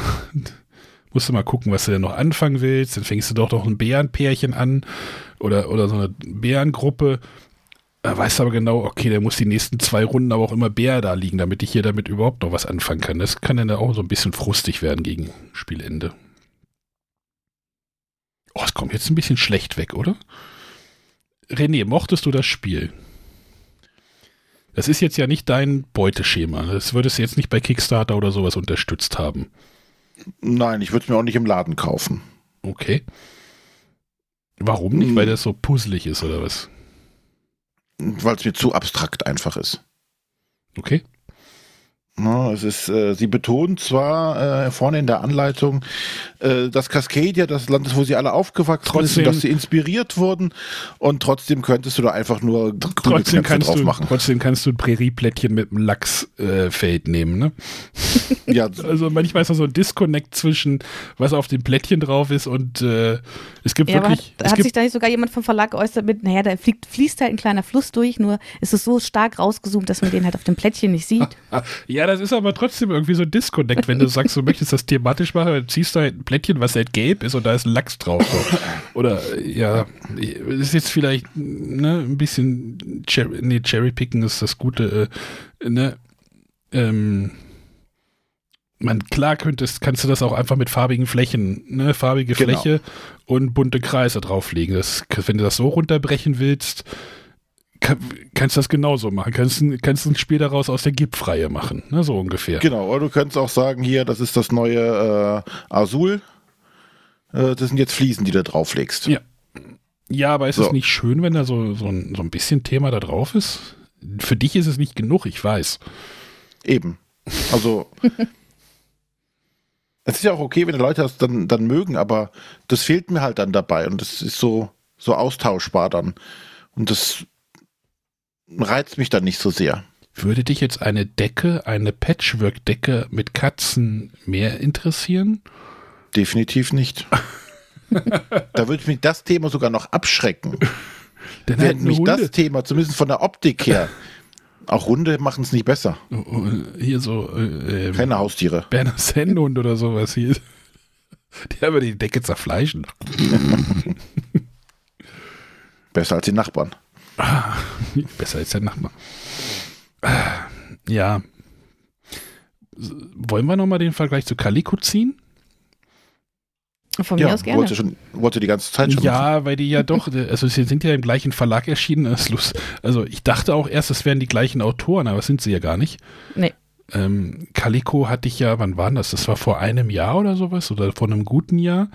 musst du mal gucken, was du denn noch anfangen willst. Dann fängst du doch noch ein Bärenpärchen an oder, oder so eine Bärengruppe er weiß aber genau, okay, der muss die nächsten zwei Runden aber auch immer Bär da liegen, damit ich hier damit überhaupt noch was anfangen kann. Das kann dann auch so ein bisschen frustig werden gegen Spielende. Oh, es kommt jetzt ein bisschen schlecht weg, oder? René, mochtest du das Spiel? Das ist jetzt ja nicht dein Beuteschema. Das würdest du jetzt nicht bei Kickstarter oder sowas unterstützt haben. Nein, ich würde es mir auch nicht im Laden kaufen. Okay. Warum nicht? Hm. Weil das so puzzelig ist oder was? weil es mir zu abstrakt einfach ist. Okay. No, es ist, äh, sie betonen zwar äh, vorne in der Anleitung, äh, dass Cascadia das Land ist, wo sie alle aufgewachsen trotzdem, sind, dass sie inspiriert wurden und trotzdem könntest du da einfach nur trotzdem kannst drauf du, machen. Trotzdem kannst du ein Prärieplättchen mit einem Lachsfeld äh, nehmen, ne? ja. Also manchmal ist da so ein Disconnect zwischen, was auf dem Plättchen drauf ist und äh, es gibt ja, wirklich. Hat, hat gibt, sich da nicht sogar jemand vom Verlag geäußert mit, naja, da fliegt, fließt halt ein kleiner Fluss durch, nur ist es so stark rausgezoomt, dass man den halt auf dem Plättchen nicht sieht. ja, das ist aber trotzdem irgendwie so ein Disconnect, wenn du sagst, du möchtest das thematisch machen, dann ziehst du halt ein Plättchen, was halt gelb ist und da ist ein Lachs drauf. So. Oder ja, ist jetzt vielleicht ne, ein bisschen Cherry, nee, Cherrypicken ist das Gute, äh, ne, ähm, man, klar könntest, kannst du das auch einfach mit farbigen Flächen, ne, farbige genau. Fläche und bunte Kreise drauflegen. Das, wenn du das so runterbrechen willst, kann, kannst das genauso machen. Kannst, kannst ein Spiel daraus aus der Gipfreihe machen, ne, so ungefähr. Genau, oder du könntest auch sagen, hier, das ist das neue äh, Azul. Äh, das sind jetzt Fliesen, die du drauflegst. Ja. Ja, aber ist so. es nicht schön, wenn da so, so, ein, so ein bisschen Thema da drauf ist? Für dich ist es nicht genug, ich weiß. Eben. Also, es ist ja auch okay, wenn die Leute das dann, dann mögen, aber das fehlt mir halt dann dabei und das ist so, so austauschbar dann. Und das reizt mich dann nicht so sehr. Würde dich jetzt eine Decke, eine Patchwork-Decke mit Katzen mehr interessieren? Definitiv nicht. da würde mich das Thema sogar noch abschrecken. Dann Während mich Hunde. das Thema, zumindest von der Optik her, auch Hunde machen es nicht besser. Oh, oh, hier so. Äh, ähm, Keine Haustiere. Berner Sennhund oder sowas hier. Der würde die Decke zerfleischen. besser als die Nachbarn. Besser als der Nachbar. Ja. Wollen wir nochmal den Vergleich zu Calico ziehen? Von mir ja, aus gerne. Wollte, schon, wollte die ganze Zeit schon. Ja, machen. weil die ja doch, also sie sind ja im gleichen Verlag erschienen. Also ich dachte auch erst, es wären die gleichen Autoren, aber das sind sie ja gar nicht. Nee. ähm, Calico hatte ich ja, wann war das? Das war vor einem Jahr oder sowas oder vor einem guten Jahr.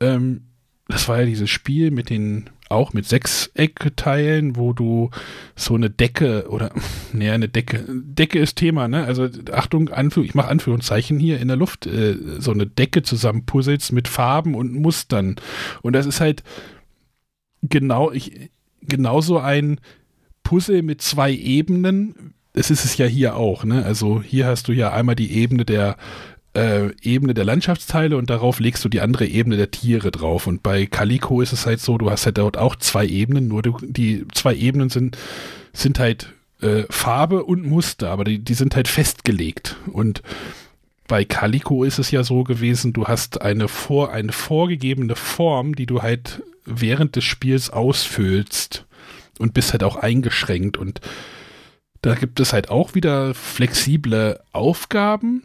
Ähm, das war ja dieses Spiel mit den, auch mit Sechseckteilen, wo du so eine Decke oder, näher eine Decke, Decke ist Thema, ne? Also Achtung, Anführ ich mache Anführungszeichen hier in der Luft, äh, so eine Decke zusammenpuzzelst mit Farben und Mustern. Und das ist halt genau, ich, genauso ein Puzzle mit zwei Ebenen. Es ist es ja hier auch, ne? Also hier hast du ja einmal die Ebene der äh, Ebene der Landschaftsteile und darauf legst du die andere Ebene der Tiere drauf. Und bei Calico ist es halt so, du hast halt dort auch zwei Ebenen, nur du, die zwei Ebenen sind, sind halt äh, Farbe und Muster, aber die, die sind halt festgelegt. Und bei Calico ist es ja so gewesen, du hast eine, vor, eine vorgegebene Form, die du halt während des Spiels ausfüllst und bist halt auch eingeschränkt. Und da gibt es halt auch wieder flexible Aufgaben,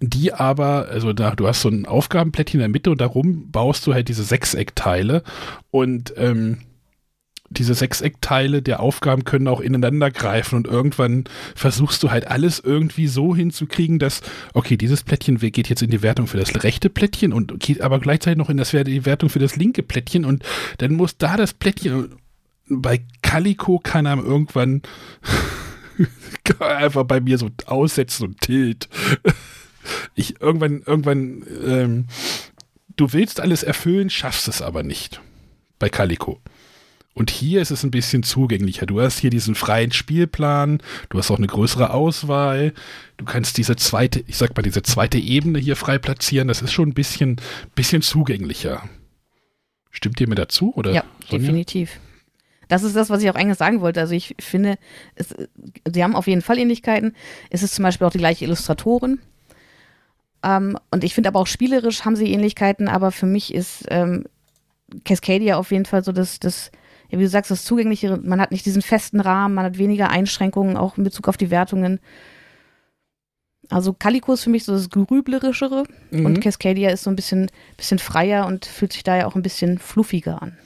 die aber, also da, du hast so ein Aufgabenplättchen in der Mitte und darum baust du halt diese Sechseckteile. Und ähm, diese Sechseckteile der Aufgaben können auch ineinander greifen und irgendwann versuchst du halt alles irgendwie so hinzukriegen, dass, okay, dieses Plättchen geht jetzt in die Wertung für das rechte Plättchen und geht aber gleichzeitig noch in das, die Wertung für das linke Plättchen und dann muss da das Plättchen, bei Calico kann er irgendwann einfach bei mir so aussetzen und tilt ich irgendwann, irgendwann, ähm, du willst alles erfüllen, schaffst es aber nicht. Bei Calico. Und hier ist es ein bisschen zugänglicher. Du hast hier diesen freien Spielplan, du hast auch eine größere Auswahl, du kannst diese zweite, ich sag mal, diese zweite Ebene hier frei platzieren. Das ist schon ein bisschen, bisschen zugänglicher. Stimmt ihr mir dazu? Oder ja, Sonja? definitiv. Das ist das, was ich auch eigentlich sagen wollte. Also ich finde, es, sie haben auf jeden Fall Ähnlichkeiten. Es ist zum Beispiel auch die gleiche Illustratorin. Ähm, und ich finde aber auch spielerisch haben sie Ähnlichkeiten, aber für mich ist ähm, Cascadia auf jeden Fall so das, das, ja, wie du sagst, das Zugänglichere. Man hat nicht diesen festen Rahmen, man hat weniger Einschränkungen, auch in Bezug auf die Wertungen. Also Calico ist für mich so das Grüblerischere mhm. und Cascadia ist so ein bisschen, bisschen freier und fühlt sich da ja auch ein bisschen fluffiger an.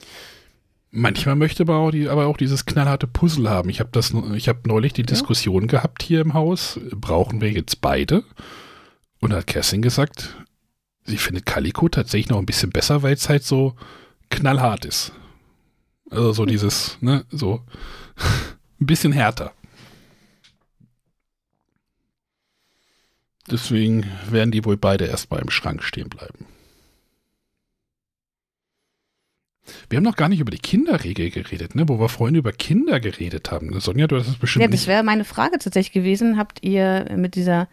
Manchmal möchte aber auch, die, aber auch dieses knallharte Puzzle haben. Ich habe das, ich habe neulich die Diskussion ja. gehabt hier im Haus. Brauchen wir jetzt beide? Und hat Kerstin gesagt, sie findet Calico tatsächlich noch ein bisschen besser, weil es halt so knallhart ist. Also so dieses, ne, so ein bisschen härter. Deswegen werden die wohl beide erstmal im Schrank stehen bleiben. Wir haben noch gar nicht über die Kinderregel geredet, ne? wo wir vorhin über Kinder geredet haben. Sonja, du hast es bestimmt. Ja, das wäre meine Frage tatsächlich gewesen. Habt ihr mit dieser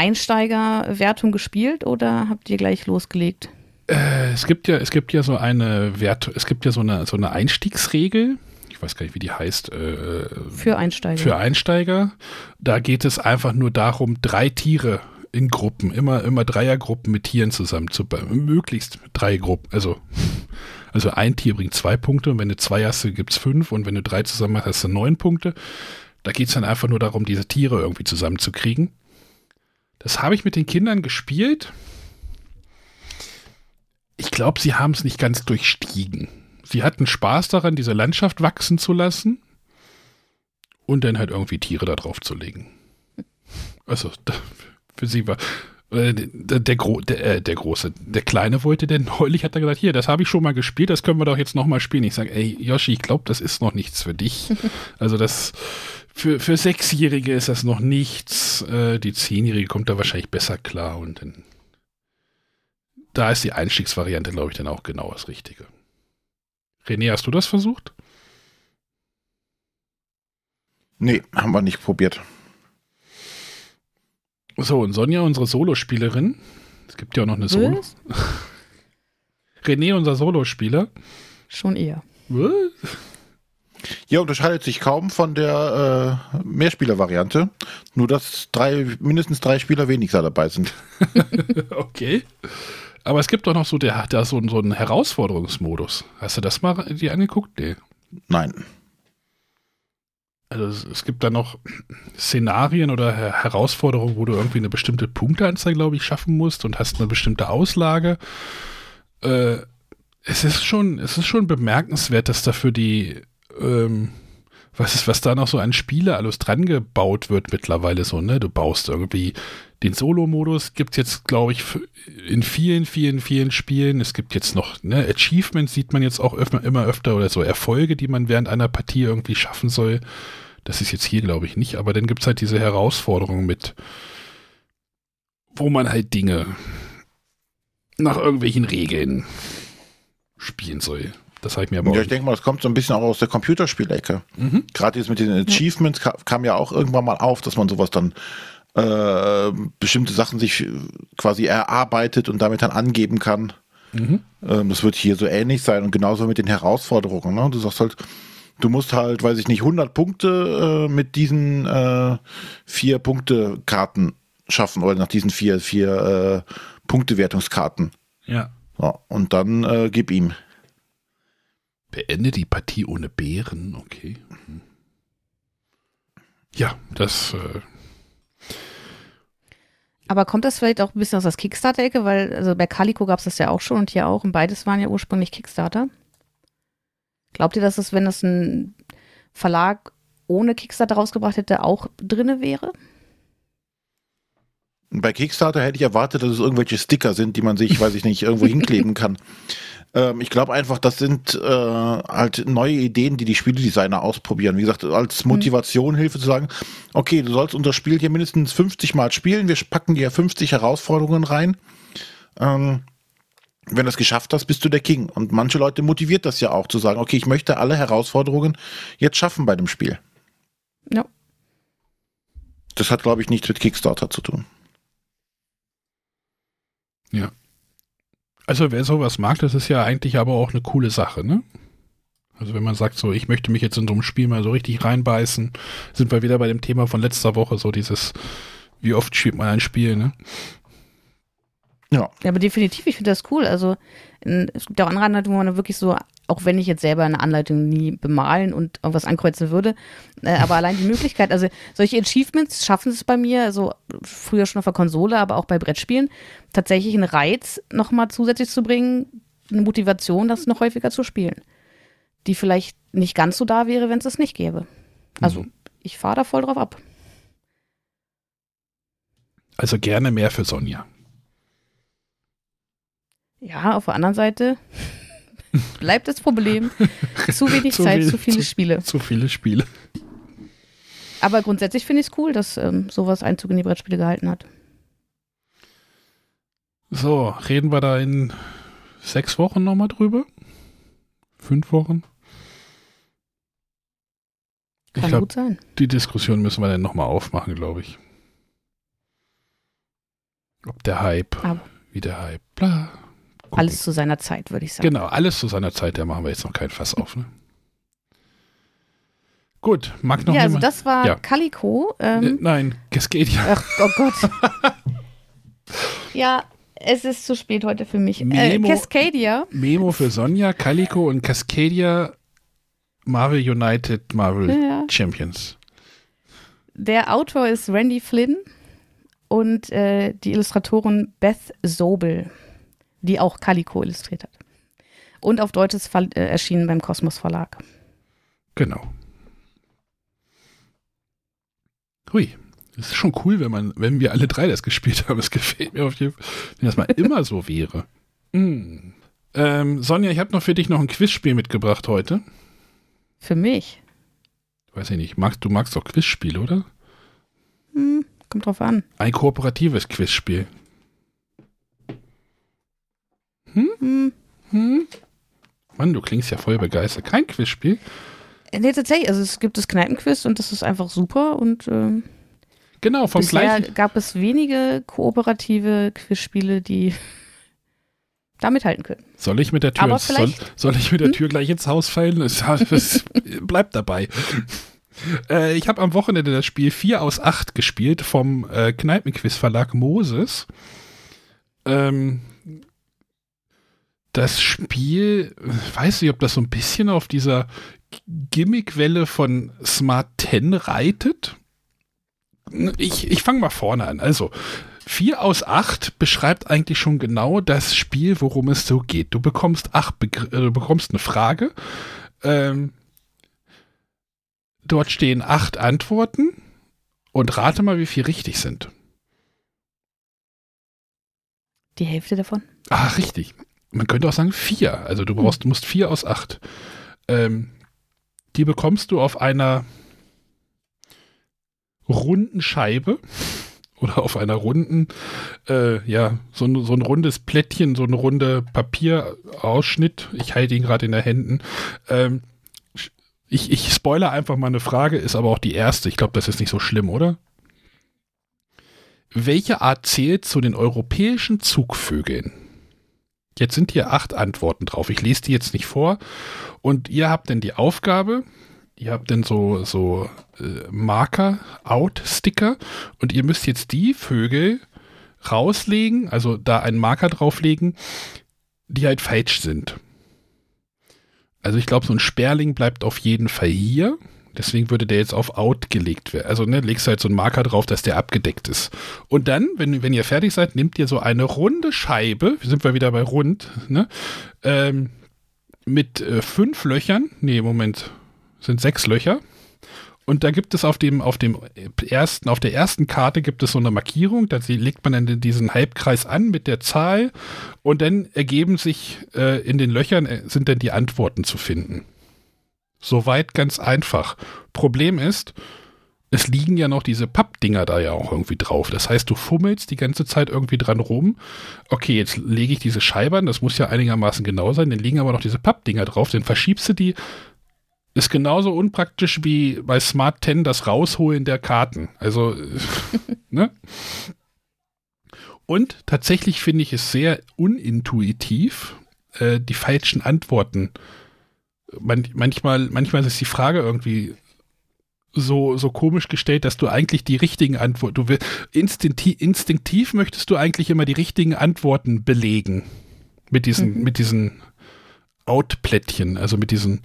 Einsteigerwertung gespielt oder habt ihr gleich losgelegt? Äh, es gibt ja, es gibt ja so eine Wert, es gibt ja so eine, so eine Einstiegsregel. Ich weiß gar nicht, wie die heißt. Äh, für Einsteiger. Für Einsteiger. Da geht es einfach nur darum, drei Tiere in Gruppen, immer, immer Dreiergruppen mit Tieren zusammen zu möglichst drei Gruppen, also, also ein Tier bringt zwei Punkte und wenn du zwei hast, gibt es fünf und wenn du drei zusammen hast, hast du neun Punkte. Da geht es dann einfach nur darum, diese Tiere irgendwie zusammenzukriegen. Das habe ich mit den Kindern gespielt. Ich glaube, sie haben es nicht ganz durchstiegen. Sie hatten Spaß daran, diese Landschaft wachsen zu lassen und dann halt irgendwie Tiere da drauf zu legen. Also, für sie war. Äh, der, der, Gro der, äh, der, große, der Kleine wollte denn neulich, hat er gesagt, hier, das habe ich schon mal gespielt, das können wir doch jetzt nochmal spielen. Ich sage, ey, Yoshi, ich glaube, das ist noch nichts für dich. also das, für, für Sechsjährige ist das noch nichts. Äh, die Zehnjährige kommt da wahrscheinlich besser klar und dann, da ist die Einstiegsvariante, glaube ich, dann auch genau das Richtige. René, hast du das versucht? Nee, haben wir nicht probiert. So, und Sonja, unsere Solospielerin. Es gibt ja auch noch eine Solo. René, unser Solospieler. Schon eher. Was? Ja, unterscheidet sich kaum von der äh, Mehrspieler-Variante. Nur, dass drei, mindestens drei Spieler weniger dabei sind. okay. Aber es gibt doch noch so, der, der so, so einen Herausforderungsmodus. Hast du das mal dir angeguckt? Nee. Nein. Also es, es, gibt da noch Szenarien oder Herausforderungen, wo du irgendwie eine bestimmte Punkteanzahl, glaube ich, schaffen musst und hast eine bestimmte Auslage. Äh, es ist schon, es ist schon bemerkenswert, dass dafür die ähm, was ist, was da noch so an Spiele alles dran gebaut wird mittlerweile so, ne? Du baust irgendwie den Solo-Modus gibt es jetzt, glaube ich, in vielen, vielen, vielen Spielen. Es gibt jetzt noch, ne, Achievements sieht man jetzt auch öfter, immer öfter oder so Erfolge, die man während einer Partie irgendwie schaffen soll. Das ist jetzt hier, glaube ich, nicht, aber dann gibt es halt diese Herausforderung mit, wo man halt Dinge nach irgendwelchen Regeln spielen soll. Das habe ich mir aber Ja, ich denke mal, das kommt so ein bisschen auch aus der Computerspielecke. Mhm. Gerade jetzt mit den Achievements kam ja auch irgendwann mal auf, dass man sowas dann äh, bestimmte Sachen sich quasi erarbeitet und damit dann angeben kann. Mhm. Ähm, das wird hier so ähnlich sein und genauso mit den Herausforderungen. Ne? Du sagst halt, du musst halt, weiß ich nicht, 100 Punkte äh, mit diesen äh, vier Punkte Karten schaffen oder nach diesen vier, vier äh, Punktewertungskarten. Ja. ja. Und dann äh, gib ihm. Beende die Partie ohne Bären, okay. Mhm. Ja, das. Äh Aber kommt das vielleicht auch ein bisschen aus der Kickstarter-Ecke? Weil, also bei Calico gab es das ja auch schon und hier auch und beides waren ja ursprünglich Kickstarter. Glaubt ihr, dass es, wenn das ein Verlag ohne Kickstarter rausgebracht hätte, auch drinne wäre? Bei Kickstarter hätte ich erwartet, dass es irgendwelche Sticker sind, die man sich, weiß ich nicht, irgendwo hinkleben kann. Ähm, ich glaube einfach, das sind äh, halt neue Ideen, die die Spieledesigner ausprobieren. Wie gesagt, als mhm. Motivation, Hilfe zu sagen, okay, du sollst unser Spiel hier mindestens 50 Mal spielen, wir packen dir 50 Herausforderungen rein. Ähm, wenn du es geschafft hast, bist du der King. Und manche Leute motiviert das ja auch, zu sagen, okay, ich möchte alle Herausforderungen jetzt schaffen bei dem Spiel. Ja. Das hat, glaube ich, nichts mit Kickstarter zu tun. Ja. Also wer sowas mag, das ist ja eigentlich aber auch eine coole Sache, ne? Also wenn man sagt so, ich möchte mich jetzt in so einem Spiel mal so richtig reinbeißen, sind wir wieder bei dem Thema von letzter Woche, so dieses, wie oft spielt man ein Spiel, ne? Ja. ja, aber definitiv, ich finde das cool. Also es gibt auch andere Anleitungen, wo man wirklich so, auch wenn ich jetzt selber eine Anleitung nie bemalen und irgendwas ankreuzen würde, äh, aber allein die Möglichkeit, also solche Achievements schaffen es bei mir, also früher schon auf der Konsole, aber auch bei Brettspielen, tatsächlich einen Reiz nochmal zusätzlich zu bringen, eine Motivation, das noch häufiger zu spielen. Die vielleicht nicht ganz so da wäre, wenn es es nicht gäbe. Also mhm. ich fahre da voll drauf ab. Also gerne mehr für Sonja. Ja, auf der anderen Seite bleibt das Problem. Zu wenig zu Zeit, viel, zu viele zu, Spiele. Zu viele Spiele. Aber grundsätzlich finde ich es cool, dass ähm, sowas Einzug in die Brettspiele gehalten hat. So, reden wir da in sechs Wochen nochmal drüber? Fünf Wochen? Kann glaub, gut sein. Die Diskussion müssen wir dann nochmal aufmachen, glaube ich. Ob der Hype, Aber wie der Hype, bla. Gucken. Alles zu seiner Zeit, würde ich sagen. Genau, alles zu seiner Zeit, da machen wir jetzt noch kein Fass auf. Ne? Gut, mag noch Ja, also das war ja. Calico. Ähm, äh, Nein, Cascadia. Ach, oh Gott. ja, es ist zu spät heute für mich. Äh, Memo, äh, Cascadia. Memo für Sonja, Calico und Cascadia Marvel United Marvel ja. Champions. Der Autor ist Randy Flynn und äh, die Illustratorin Beth Sobel die auch Calico illustriert hat. Und auf Deutsch ist äh, erschienen beim Kosmos Verlag. Genau. Hui, das ist schon cool, wenn man, wenn wir alle drei das gespielt haben. Es gefällt mir auf jeden Fall, wenn das mal immer so wäre. Mm. Ähm, Sonja, ich habe noch für dich noch ein Quizspiel mitgebracht heute. Für mich? Weiß ich nicht. Magst, du magst doch Quizspiele, oder? Hm, kommt drauf an. Ein kooperatives Quizspiel. Hm? Hm? Mann, du klingst ja voll begeistert. Kein Quizspiel? Nee, tatsächlich. Also es gibt das Kneipenquiz und das ist einfach super und äh, genau, vom bisher gleichen. gab es wenige kooperative Quizspiele, die da mithalten können. Soll ich mit der Tür, soll, soll, ich mit der hm? Tür gleich ins Haus fallen? Es, es bleibt dabei. Äh, ich habe am Wochenende das Spiel 4 aus 8 gespielt vom äh, Kneipenquiz-Verlag Moses. Ähm, das Spiel, weiß nicht, ob das so ein bisschen auf dieser Gimmickwelle von Smart 10 reitet. Ich, ich fange mal vorne an. Also, 4 aus 8 beschreibt eigentlich schon genau das Spiel, worum es so geht. Du bekommst, acht Begr äh, du bekommst eine Frage. Ähm, Dort stehen acht Antworten und rate mal, wie viel richtig sind. Die Hälfte davon? Ah, richtig. Man könnte auch sagen vier. Also du brauchst, du musst vier aus acht. Ähm, die bekommst du auf einer runden Scheibe oder auf einer runden, äh, ja, so ein, so ein rundes Plättchen, so ein runde Papierausschnitt. Ich halte ihn gerade in der Händen. Ähm, ich, ich spoilere einfach mal eine Frage, ist aber auch die erste. Ich glaube, das ist nicht so schlimm, oder? Welche Art zählt zu den europäischen Zugvögeln? Jetzt sind hier acht Antworten drauf. Ich lese die jetzt nicht vor. Und ihr habt dann die Aufgabe, ihr habt dann so, so äh, Marker, Out-Sticker und ihr müsst jetzt die Vögel rauslegen, also da einen Marker drauflegen, die halt falsch sind. Also ich glaube, so ein Sperling bleibt auf jeden Fall hier. Deswegen würde der jetzt auf Out gelegt werden. Also ne, legst du halt so einen Marker drauf, dass der abgedeckt ist. Und dann, wenn, wenn ihr fertig seid, nehmt ihr so eine runde Scheibe, sind wir wieder bei rund, ne? Ähm, mit äh, fünf Löchern. Nee, Moment, sind sechs Löcher. Und da gibt es auf dem, auf dem ersten, auf der ersten Karte gibt es so eine Markierung, da legt man dann diesen Halbkreis an mit der Zahl und dann ergeben sich äh, in den Löchern äh, sind dann die Antworten zu finden. Soweit ganz einfach. Problem ist, es liegen ja noch diese Pappdinger da ja auch irgendwie drauf. Das heißt, du fummelst die ganze Zeit irgendwie dran rum. Okay, jetzt lege ich diese Scheibe an, das muss ja einigermaßen genau sein, dann liegen aber noch diese Pappdinger drauf, dann verschiebst du die. Ist genauso unpraktisch wie bei Smart 10 das Rausholen der Karten. Also, ne? Und tatsächlich finde ich es sehr unintuitiv, äh, die falschen Antworten äh, man, manchmal, manchmal ist die Frage irgendwie so, so komisch gestellt, dass du eigentlich die richtigen Antworten, du willst, instinktiv, instinktiv möchtest du eigentlich immer die richtigen Antworten belegen. Mit diesen, mhm. mit diesen Outplättchen, also mit diesen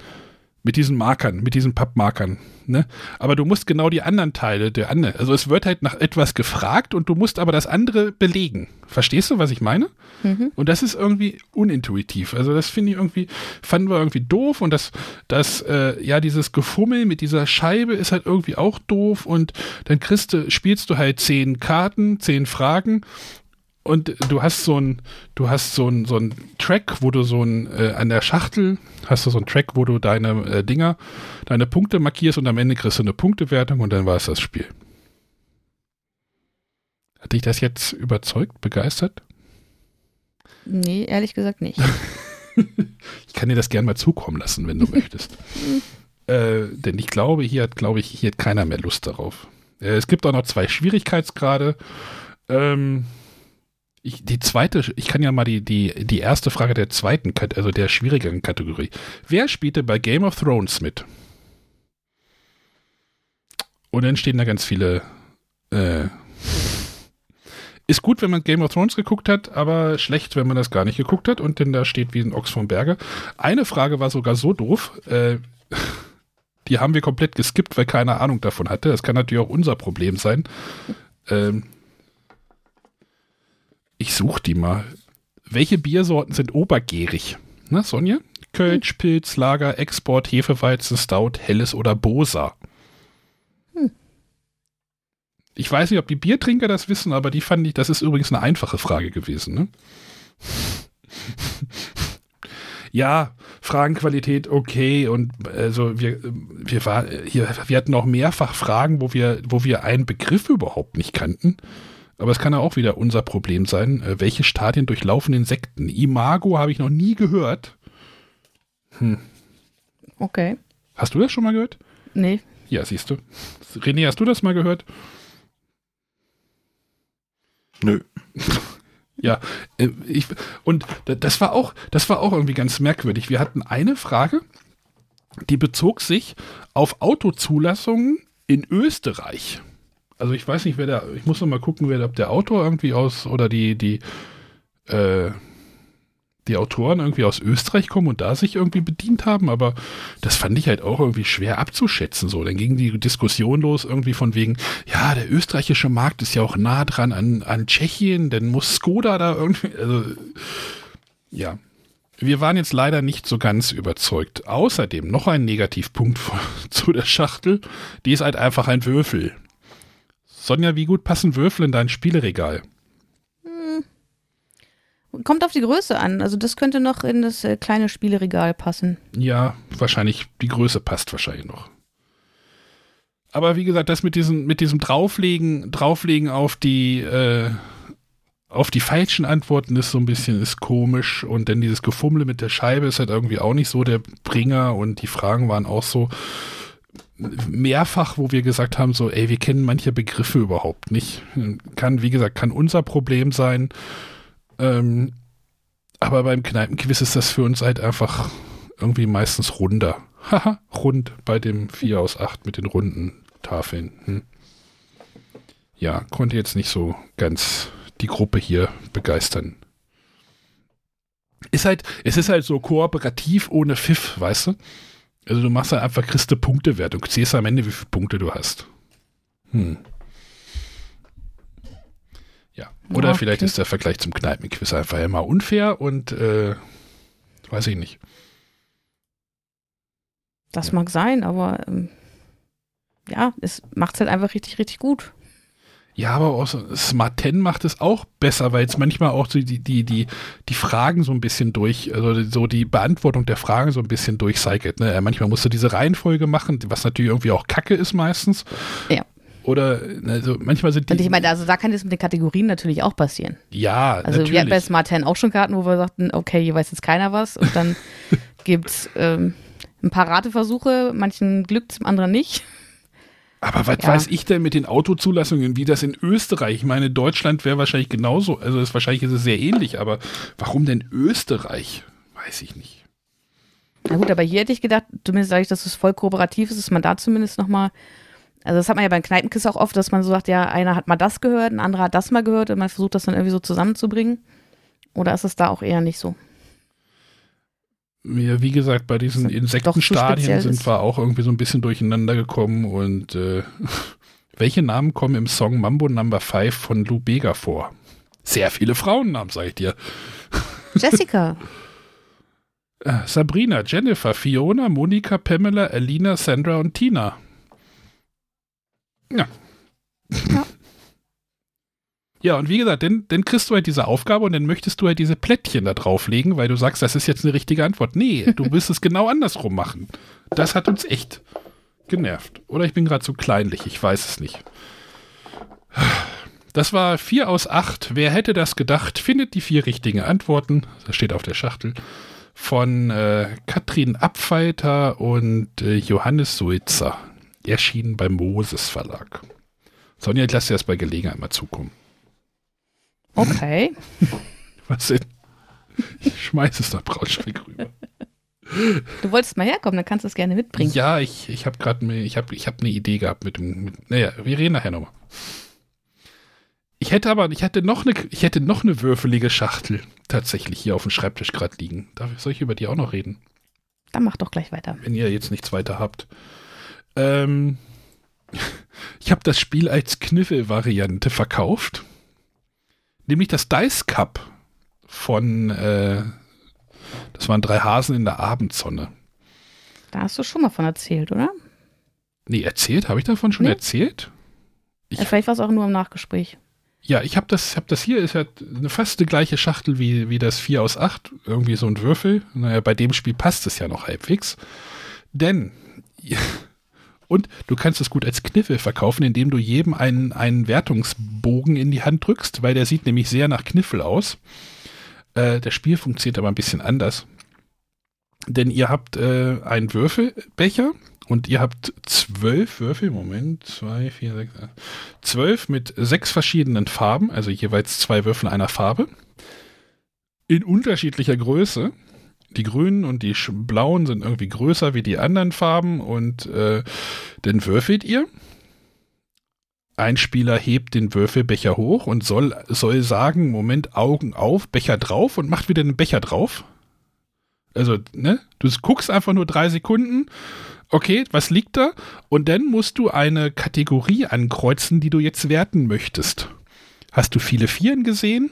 mit diesen Markern, mit diesen Pappmarkern. Ne? Aber du musst genau die anderen Teile der andere. Also es wird halt nach etwas gefragt und du musst aber das andere belegen. Verstehst du, was ich meine? Mhm. Und das ist irgendwie unintuitiv. Also das finde ich irgendwie, fanden wir irgendwie doof und das, das, äh, ja, dieses Gefummel mit dieser Scheibe ist halt irgendwie auch doof und dann kriegst du, spielst du halt zehn Karten, zehn Fragen und du hast so ein, du hast so ein, so ein Track, wo du so ein, äh, an der Schachtel hast du so ein Track, wo du deine äh, Dinger, deine Punkte markierst und am Ende kriegst du eine Punktewertung und dann war es das Spiel. Hat dich das jetzt überzeugt, begeistert? Nee, ehrlich gesagt nicht. ich kann dir das gerne mal zukommen lassen, wenn du möchtest. äh, denn ich glaube, hier hat, glaube ich, hier hat keiner mehr Lust darauf. Äh, es gibt auch noch zwei Schwierigkeitsgrade. Ähm, ich, die zweite, ich kann ja mal die, die, die erste Frage der zweiten, also der schwierigeren Kategorie. Wer spielte bei Game of Thrones mit? Und dann stehen da ganz viele. Äh, ist gut, wenn man Game of Thrones geguckt hat, aber schlecht, wenn man das gar nicht geguckt hat und denn da steht wie ein Ochs vom Berge. Eine Frage war sogar so doof, äh, die haben wir komplett geskippt, weil keiner Ahnung davon hatte. Das kann natürlich auch unser Problem sein. Ähm, ich suche die mal. Welche Biersorten sind obergärig? Na, Sonja? Kölsch, hm. Pilz, Lager, Export, Hefeweizen, Stout, Helles oder Bosa? Hm. Ich weiß nicht, ob die Biertrinker das wissen, aber die fand ich, das ist übrigens eine einfache Frage gewesen. Ne? ja, Fragenqualität okay und also wir, wir, war, hier, wir hatten auch mehrfach Fragen, wo wir, wo wir einen Begriff überhaupt nicht kannten. Aber es kann ja auch wieder unser Problem sein. Äh, welche Stadien durchlaufen Insekten? Imago habe ich noch nie gehört. Hm. Okay. Hast du das schon mal gehört? Nee. Ja, siehst du. René, hast du das mal gehört? Nö. ja, äh, ich, und das war auch, das war auch irgendwie ganz merkwürdig. Wir hatten eine Frage, die bezog sich auf Autozulassungen in Österreich also ich weiß nicht, wer der, ich muss noch mal gucken, wer, ob der Autor irgendwie aus, oder die, die, äh, die Autoren irgendwie aus Österreich kommen und da sich irgendwie bedient haben, aber das fand ich halt auch irgendwie schwer abzuschätzen. So, dann ging die Diskussion los irgendwie von wegen, ja, der österreichische Markt ist ja auch nah dran an, an Tschechien, dann muss Skoda da irgendwie, also ja. wir waren jetzt leider nicht so ganz überzeugt. Außerdem noch ein Negativpunkt zu der Schachtel. Die ist halt einfach ein Würfel. Sonja, wie gut passen Würfel in dein Spieleregal? Hm. Kommt auf die Größe an. Also das könnte noch in das äh, kleine Spieleregal passen. Ja, wahrscheinlich, die Größe passt wahrscheinlich noch. Aber wie gesagt, das mit diesem, mit diesem Drauflegen, Drauflegen auf die, äh, auf die falschen Antworten ist so ein bisschen ist komisch und dann dieses Gefummle mit der Scheibe ist halt irgendwie auch nicht so der Bringer und die Fragen waren auch so mehrfach, wo wir gesagt haben, so, ey, wir kennen manche Begriffe überhaupt nicht. Kann, wie gesagt, kann unser Problem sein. Ähm, aber beim Kneipenquiz ist das für uns halt einfach irgendwie meistens runder. Haha, rund bei dem 4 aus 8 mit den runden Tafeln. Hm. Ja, konnte jetzt nicht so ganz die Gruppe hier begeistern. Ist halt, es ist halt so kooperativ ohne Pfiff, weißt du? Also du machst halt einfach, kriegst eine Punktewertung. Du siehst am Ende, wie viele Punkte du hast. Hm. Ja. Oder okay. vielleicht ist der Vergleich zum Kneipenquiz einfach immer unfair und äh, weiß ich nicht. Das ja. mag sein, aber ähm, ja, es macht es halt einfach richtig, richtig gut. Ja, aber auch so Smart 10 macht es auch besser, weil es manchmal auch so die, die, die, die Fragen so ein bisschen durch, also so die Beantwortung der Fragen so ein bisschen durchcycelt. Ne? Manchmal musst du diese Reihenfolge machen, was natürlich irgendwie auch Kacke ist meistens. Ja. Oder also manchmal sind die. Und ich meine, also da kann das mit den Kategorien natürlich auch passieren. Ja, also natürlich. wir hatten bei Smart 10 auch schon Karten, wo wir sagten, okay, hier weiß jetzt keiner was. Und dann gibt es ähm, ein paar Rateversuche, manchen glückt anderen nicht. Aber was ja. weiß ich denn mit den Autozulassungen, wie das in Österreich? Ich meine, Deutschland wäre wahrscheinlich genauso, also ist, wahrscheinlich ist es sehr ähnlich, aber warum denn Österreich? Weiß ich nicht. Na gut, aber hier hätte ich gedacht, zumindest sage ich, dass es voll kooperativ ist, dass man da zumindest nochmal, also das hat man ja beim Kneipenkiss auch oft, dass man so sagt, ja, einer hat mal das gehört, ein anderer hat das mal gehört und man versucht das dann irgendwie so zusammenzubringen. Oder ist es da auch eher nicht so? Ja, wie gesagt, bei diesen Insektenstadien sind wir auch irgendwie so ein bisschen durcheinander gekommen und äh, welche Namen kommen im Song Mambo Number 5 von Lou Bega vor? Sehr viele Frauennamen, sag ich dir. Jessica. Äh, Sabrina, Jennifer, Fiona, Monika, Pamela, Alina, Sandra und Tina. Ja. ja. Ja, und wie gesagt, dann, dann kriegst du halt diese Aufgabe und dann möchtest du halt diese Plättchen da drauflegen, weil du sagst, das ist jetzt eine richtige Antwort. Nee, du willst es genau andersrum machen. Das hat uns echt genervt. Oder ich bin gerade so kleinlich, ich weiß es nicht. Das war vier aus acht. Wer hätte das gedacht? Findet die vier richtigen Antworten. Das steht auf der Schachtel. Von äh, Katrin Abfeiter und äh, Johannes Suitzer. Erschienen beim Moses Verlag. Sonja, ich lasse dir das bei Gelegenheit mal zukommen. Okay. Was denn? Ich schmeiß es nach Braunschweig rüber. Du wolltest mal herkommen, dann kannst du es gerne mitbringen. Ja, ich, ich habe gerade ich hab, ich hab eine Idee gehabt mit dem. Mit, naja, wir reden nachher nochmal. Ich hätte aber, ich hätte noch eine, ich hätte noch eine würfelige Schachtel tatsächlich hier auf dem Schreibtisch gerade liegen. Darf, soll ich über die auch noch reden? Dann mach doch gleich weiter. Wenn ihr jetzt nichts weiter habt. Ähm, ich habe das Spiel als Kniffel-Variante verkauft nämlich das Dice Cup von, äh, das waren drei Hasen in der Abendsonne. Da hast du schon mal von erzählt, oder? Nee, erzählt? Habe ich davon schon nee. erzählt? Ich, ja, vielleicht war es auch nur im Nachgespräch. Ja, ich habe das, hab das hier, ist ja eine fast die gleiche Schachtel wie, wie das 4 aus 8, irgendwie so ein Würfel. Naja, bei dem Spiel passt es ja noch halbwegs. Denn und du kannst es gut als Kniffel verkaufen, indem du jedem einen, einen Wertungsbogen in die Hand drückst, weil der sieht nämlich sehr nach Kniffel aus. Äh, das Spiel funktioniert aber ein bisschen anders. Denn ihr habt äh, einen Würfelbecher und ihr habt zwölf Würfel, Moment, zwei, vier, sechs, acht, zwölf mit sechs verschiedenen Farben, also jeweils zwei Würfel einer Farbe. In unterschiedlicher Größe die grünen und die blauen sind irgendwie größer wie die anderen Farben und äh, dann würfelt ihr. Ein Spieler hebt den Würfelbecher hoch und soll, soll sagen, Moment, Augen auf, Becher drauf und macht wieder den Becher drauf. Also, ne? Du guckst einfach nur drei Sekunden. Okay, was liegt da? Und dann musst du eine Kategorie ankreuzen, die du jetzt werten möchtest. Hast du viele Vieren gesehen?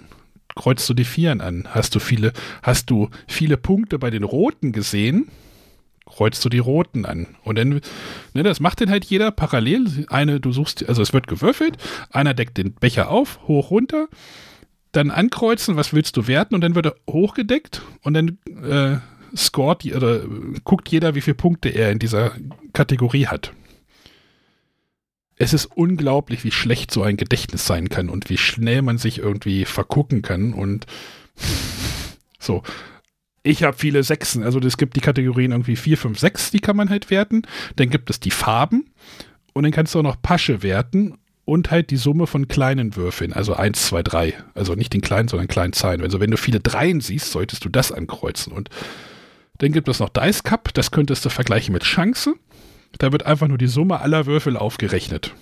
Kreuzt du die Vieren an. Hast du viele, hast du viele Punkte bei den Roten gesehen, kreuzt du die Roten an. Und dann, ne, das macht dann halt jeder parallel. Eine, du suchst, also es wird gewürfelt, einer deckt den Becher auf, hoch, runter, dann ankreuzen, was willst du werten und dann wird er hochgedeckt und dann äh, scoret oder guckt jeder, wie viele Punkte er in dieser Kategorie hat. Es ist unglaublich, wie schlecht so ein Gedächtnis sein kann und wie schnell man sich irgendwie vergucken kann und so. Ich habe viele Sechsen, also es gibt die Kategorien irgendwie 4, 5, 6, die kann man halt werten. Dann gibt es die Farben und dann kannst du auch noch Pasche werten und halt die Summe von kleinen Würfeln, also 1, 2, 3. Also nicht den kleinen, sondern kleinen Zahlen. Also wenn du viele Dreien siehst, solltest du das ankreuzen. Und dann gibt es noch Dice Cup, das könntest du vergleichen mit Chance. Da wird einfach nur die Summe aller Würfel aufgerechnet.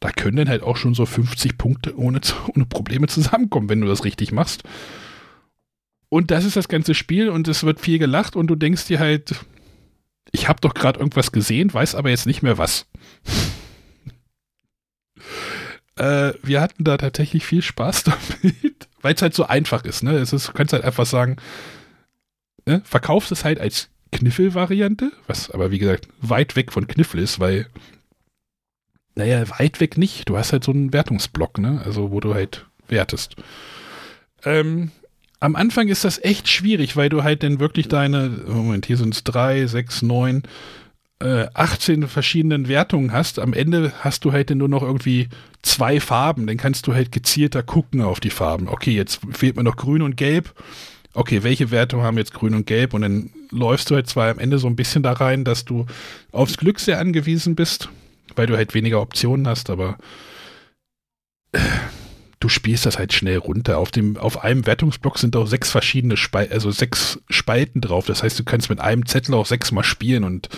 Da können dann halt auch schon so 50 Punkte ohne, ohne Probleme zusammenkommen, wenn du das richtig machst. Und das ist das ganze Spiel und es wird viel gelacht und du denkst dir halt, ich habe doch gerade irgendwas gesehen, weiß aber jetzt nicht mehr was. äh, wir hatten da tatsächlich viel Spaß damit, weil es halt so einfach ist. Ne? Es ist, du kannst halt einfach sagen, ne? verkaufst es halt als Kniffel-Variante, was aber wie gesagt weit weg von Kniffel ist, weil, naja, weit weg nicht. Du hast halt so einen Wertungsblock, ne? Also wo du halt wertest. Ähm, am Anfang ist das echt schwierig, weil du halt dann wirklich deine, Moment, hier sind es drei, sechs, neun, äh, 18 verschiedenen Wertungen hast. Am Ende hast du halt dann nur noch irgendwie zwei Farben. Dann kannst du halt gezielter gucken auf die Farben. Okay, jetzt fehlt mir noch grün und gelb. Okay, welche Wertungen haben jetzt grün und gelb? Und dann läufst du halt zwar am Ende so ein bisschen da rein, dass du aufs Glück sehr angewiesen bist, weil du halt weniger Optionen hast, aber äh, du spielst das halt schnell runter. Auf dem, auf einem Wertungsblock sind auch sechs verschiedene Spalten, also sechs Spalten drauf. Das heißt, du kannst mit einem Zettel auch sechsmal spielen und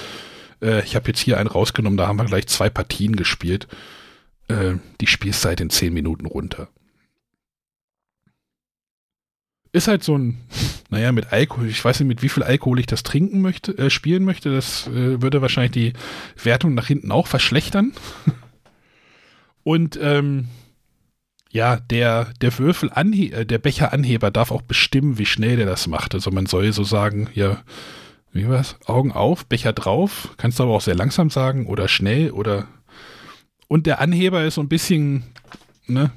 äh, ich habe jetzt hier einen rausgenommen, da haben wir gleich zwei Partien gespielt. Äh, die spielst du halt in zehn Minuten runter. Ist halt so ein, naja, mit Alkohol, ich weiß nicht, mit wie viel Alkohol ich das trinken möchte, äh, spielen möchte. Das äh, würde wahrscheinlich die Wertung nach hinten auch verschlechtern. Und ähm, ja, der, der Würfel, äh, der Becheranheber darf auch bestimmen, wie schnell der das macht. Also man soll so sagen, ja, wie war's? Augen auf, Becher drauf, kannst du aber auch sehr langsam sagen oder schnell oder. Und der Anheber ist so ein bisschen, ne,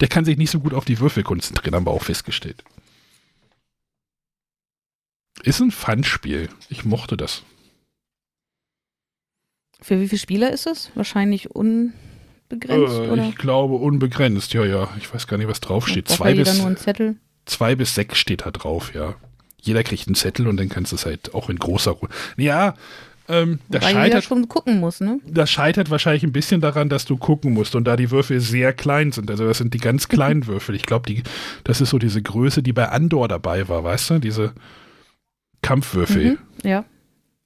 der kann sich nicht so gut auf die Würfel konzentrieren, haben wir auch festgestellt. Ist ein Fun-Spiel. Ich mochte das. Für wie viele Spieler ist es? Wahrscheinlich un begrenzt? Äh, oder? Ich glaube unbegrenzt, ja, ja. Ich weiß gar nicht, was draufsteht. Zwei bis, zwei bis sechs steht da drauf, ja. Jeder kriegt einen Zettel und dann kannst du es halt auch in großer Ruhe. Ja, ähm, das scheitert schon gucken muss, ne? Das scheitert wahrscheinlich ein bisschen daran, dass du gucken musst und da die Würfel sehr klein sind. Also das sind die ganz kleinen Würfel. Ich glaube, die, das ist so diese Größe, die bei Andor dabei war, weißt du? Diese Kampfwürfel. Mhm, ja.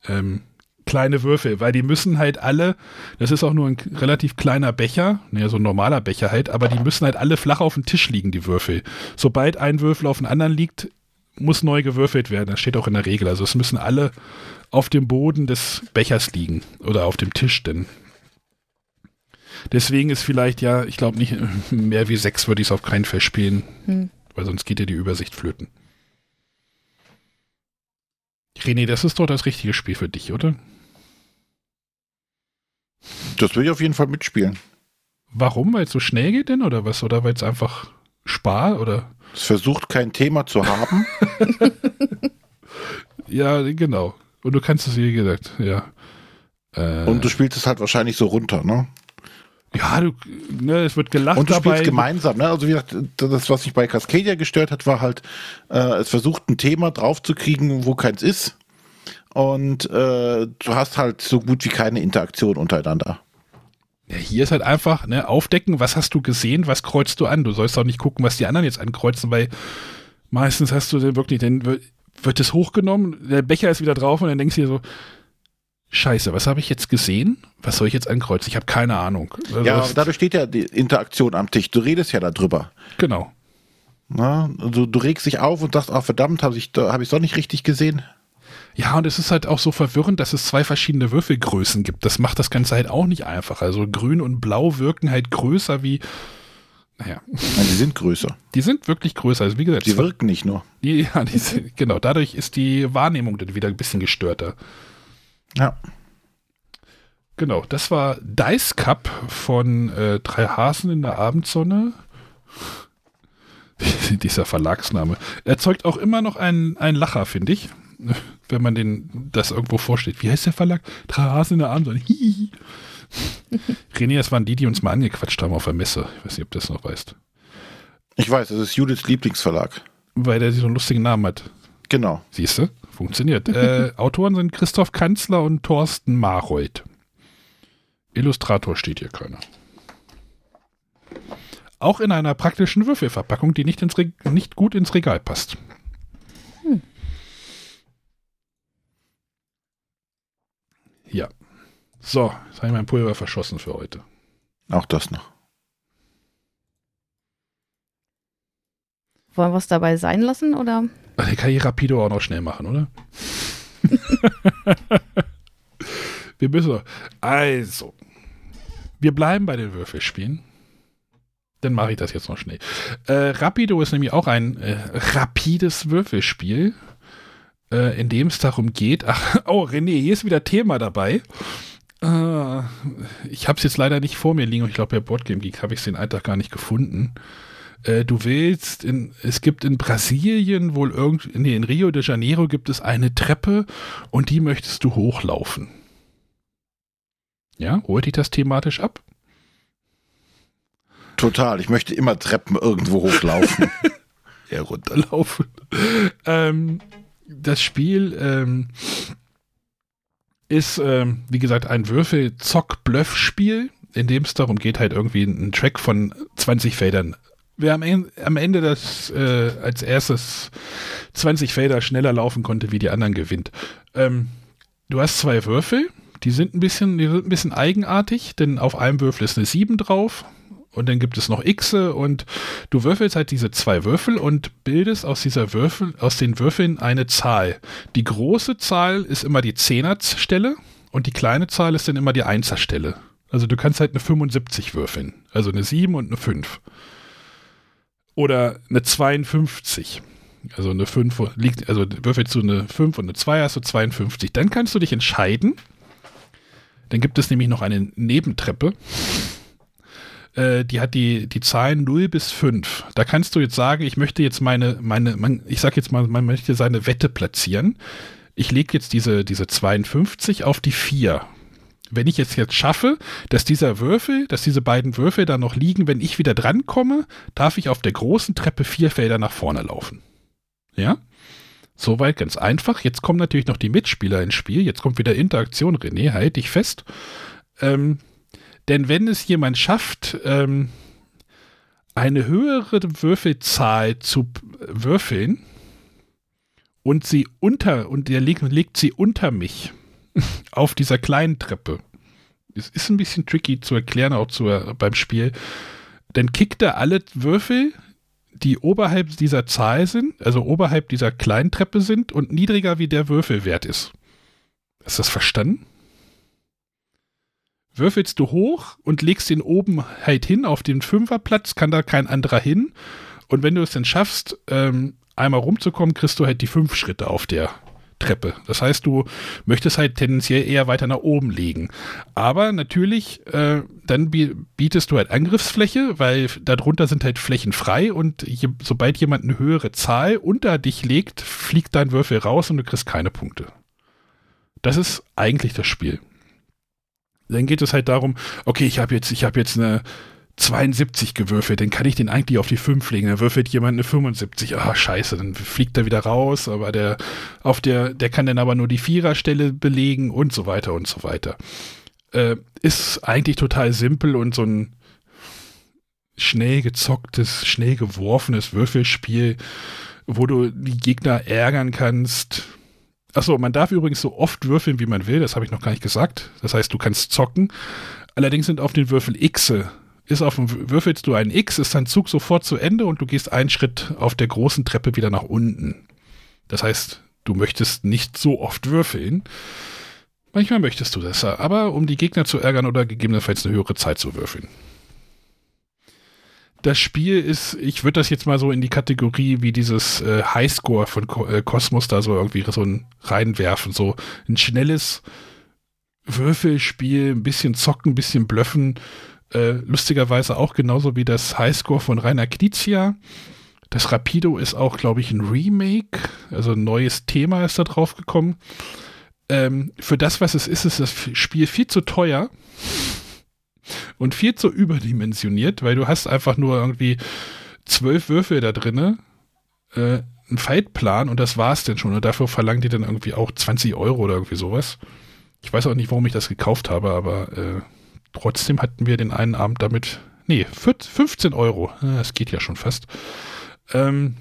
Ähm, kleine Würfel, weil die müssen halt alle, das ist auch nur ein relativ kleiner Becher, ne, so ein normaler Becher halt, aber die müssen halt alle flach auf dem Tisch liegen, die Würfel. Sobald ein Würfel auf den anderen liegt, muss neu gewürfelt werden. Das steht auch in der Regel. Also es müssen alle auf dem Boden des Bechers liegen oder auf dem Tisch, denn deswegen ist vielleicht ja, ich glaube nicht mehr wie sechs würde ich es auf keinen Fall spielen, hm. weil sonst geht ja die Übersicht flöten. René, das ist doch das richtige Spiel für dich, oder? Das will ich auf jeden Fall mitspielen. Warum? Weil es so schnell geht denn oder was? Oder weil es einfach spar oder? Es versucht kein Thema zu haben. ja, genau. Und du kannst es, wie gesagt, ja. Äh, Und du spielst es halt wahrscheinlich so runter, ne? Ja, du, ne, es wird gelacht Und du dabei. spielst gemeinsam, ne? Also wie gesagt, das, was mich bei Cascadia gestört hat, war halt, äh, es versucht ein Thema draufzukriegen, wo keins ist und äh, du hast halt so gut wie keine Interaktion untereinander. Ja, hier ist halt einfach, ne, aufdecken, was hast du gesehen, was kreuzt du an. Du sollst auch nicht gucken, was die anderen jetzt ankreuzen, weil meistens hast du dann wirklich, dann wird, wird es hochgenommen, der Becher ist wieder drauf und dann denkst du dir so, Scheiße, was habe ich jetzt gesehen? Was soll ich jetzt ankreuzen? Ich habe keine Ahnung. Also ja, dadurch steht ja die Interaktion am Tisch. Du redest ja darüber. Genau. Na, also du regst dich auf und sagst, ah verdammt, habe ich es hab doch nicht richtig gesehen. Ja, und es ist halt auch so verwirrend, dass es zwei verschiedene Würfelgrößen gibt. Das macht das Ganze halt auch nicht einfach. Also grün und blau wirken halt größer wie, naja. Nein, die sind größer. Die sind wirklich größer. Also wie gesagt, die wirken nicht nur. Die, ja, die sind, genau. Dadurch ist die Wahrnehmung dann wieder ein bisschen gestörter. Ja. Genau, das war Dice Cup von äh, Drei Hasen in der Abendsonne. Dieser Verlagsname. Erzeugt auch immer noch einen, einen Lacher, finde ich. Wenn man den das irgendwo vorsteht. Wie heißt der Verlag? Drei Hasen in der Abendsonne. Hihi. René, das waren die, die uns mal angequatscht haben auf der Messe. Ich weiß nicht, ob du das noch weißt. Ich weiß, das ist Judiths Lieblingsverlag. Weil der so einen lustigen Namen hat. Genau. Siehst du? Funktioniert. äh, Autoren sind Christoph Kanzler und Thorsten Mareuth. Illustrator steht hier keiner. Auch in einer praktischen Würfelverpackung, die nicht, ins nicht gut ins Regal passt. Hm. Ja. So, jetzt habe ich mein Pulver verschossen für heute. Auch das noch. Wollen wir es dabei sein lassen, oder? Den kann ich Rapido auch noch schnell machen, oder? wir müssen. Also. Wir bleiben bei den Würfelspielen. Dann mache ich das jetzt noch schnell. Äh, Rapido ist nämlich auch ein äh, rapides Würfelspiel, äh, in dem es darum geht. Ach, oh, René, hier ist wieder Thema dabei. Äh, ich habe es jetzt leider nicht vor mir liegen und ich glaube, bei Boardgame Geek habe ich es den Alltag gar nicht gefunden. Äh, du willst, in, es gibt in Brasilien wohl irgend, nee, in Rio de Janeiro gibt es eine Treppe und die möchtest du hochlaufen. Ja, holt dich das thematisch ab? Total. Ich möchte immer Treppen irgendwo hochlaufen. ja, runterlaufen. ähm, das Spiel ähm, ist, ähm, wie gesagt, ein Würfel-Zock-Bluff-Spiel, in dem es darum geht, halt irgendwie einen Track von 20 Feldern. Wer am, am Ende das äh, als erstes 20 Felder schneller laufen konnte wie die anderen, gewinnt. Ähm, du hast zwei Würfel, die sind ein bisschen, die sind ein bisschen eigenartig, denn auf einem Würfel ist eine 7 drauf, und dann gibt es noch Xe und du würfelst halt diese zwei Würfel und bildest aus dieser Würfel, aus den Würfeln eine Zahl. Die große Zahl ist immer die Zehnerstelle und die kleine Zahl ist dann immer die Einserstelle. Also du kannst halt eine 75 würfeln. Also eine 7 und eine 5. Oder eine 52. Also eine 5 liegt, also würfelst du eine 5 und eine 2 hast du 52. Dann kannst du dich entscheiden. Dann gibt es nämlich noch eine Nebentreppe äh, die hat die, die Zahlen 0 bis 5. Da kannst du jetzt sagen, ich möchte jetzt meine, meine, man, ich sag jetzt mal, man möchte seine Wette platzieren. Ich lege jetzt diese, diese 52 auf die 4. Wenn ich es jetzt schaffe, dass dieser Würfel, dass diese beiden Würfel da noch liegen, wenn ich wieder drankomme, darf ich auf der großen Treppe vier Felder nach vorne laufen. Ja? Soweit ganz einfach. Jetzt kommen natürlich noch die Mitspieler ins Spiel. Jetzt kommt wieder Interaktion. René, halt dich fest. Ähm, denn wenn es jemand schafft, ähm, eine höhere Würfelzahl zu würfeln und sie unter, und er legt, legt sie unter mich auf dieser kleinen Treppe. Es ist ein bisschen tricky zu erklären, auch zu, beim Spiel. Dann kickt er alle Würfel, die oberhalb dieser Zahl sind, also oberhalb dieser kleinen Treppe sind und niedriger wie der Würfelwert ist. Hast du das verstanden? würfelst du hoch und legst ihn oben halt hin auf den Fünferplatz, kann da kein anderer hin. Und wenn du es dann schaffst, ähm, einmal rumzukommen, kriegst du halt die fünf Schritte auf der Treppe. Das heißt, du möchtest halt tendenziell eher weiter nach oben legen. Aber natürlich, äh, dann bietest du halt Angriffsfläche, weil darunter sind halt Flächen frei und je, sobald jemand eine höhere Zahl unter dich legt, fliegt dein Würfel raus und du kriegst keine Punkte. Das ist eigentlich das Spiel dann geht es halt darum, okay, ich habe jetzt, ich habe jetzt eine 72 gewürfelt, dann kann ich den eigentlich auf die 5 legen. Dann würfelt jemand eine 75. Ah, scheiße, dann fliegt er wieder raus, aber der auf der, der kann dann aber nur die Viererstelle belegen und so weiter und so weiter. Äh, ist eigentlich total simpel und so ein schnell gezocktes, schnell geworfenes Würfelspiel, wo du die Gegner ärgern kannst, Achso, man darf übrigens so oft würfeln, wie man will, das habe ich noch gar nicht gesagt. Das heißt, du kannst zocken. Allerdings sind auf den Würfel X. Ist auf dem würfelst du ein X, ist dein Zug sofort zu Ende und du gehst einen Schritt auf der großen Treppe wieder nach unten. Das heißt, du möchtest nicht so oft würfeln. Manchmal möchtest du das, aber um die Gegner zu ärgern oder gegebenenfalls eine höhere Zeit zu würfeln. das Spiel ist, ich würde das jetzt mal so in die Kategorie wie dieses äh, Highscore von Ko äh, Cosmos da so irgendwie so ein reinwerfen. So ein schnelles Würfelspiel, ein bisschen zocken, ein bisschen blöffen. Äh, lustigerweise auch genauso wie das Highscore von Rainer Knizia. Das Rapido ist auch, glaube ich, ein Remake. Also ein neues Thema ist da drauf gekommen. Ähm, für das, was es ist, ist das Spiel viel zu teuer und viel zu überdimensioniert, weil du hast einfach nur irgendwie zwölf Würfel da drinne, äh, einen Fightplan und das war's denn schon. Und dafür verlangt die dann irgendwie auch 20 Euro oder irgendwie sowas. Ich weiß auch nicht, warum ich das gekauft habe, aber äh, trotzdem hatten wir den einen Abend damit, nee, 15 Euro, das geht ja schon fast. Ähm,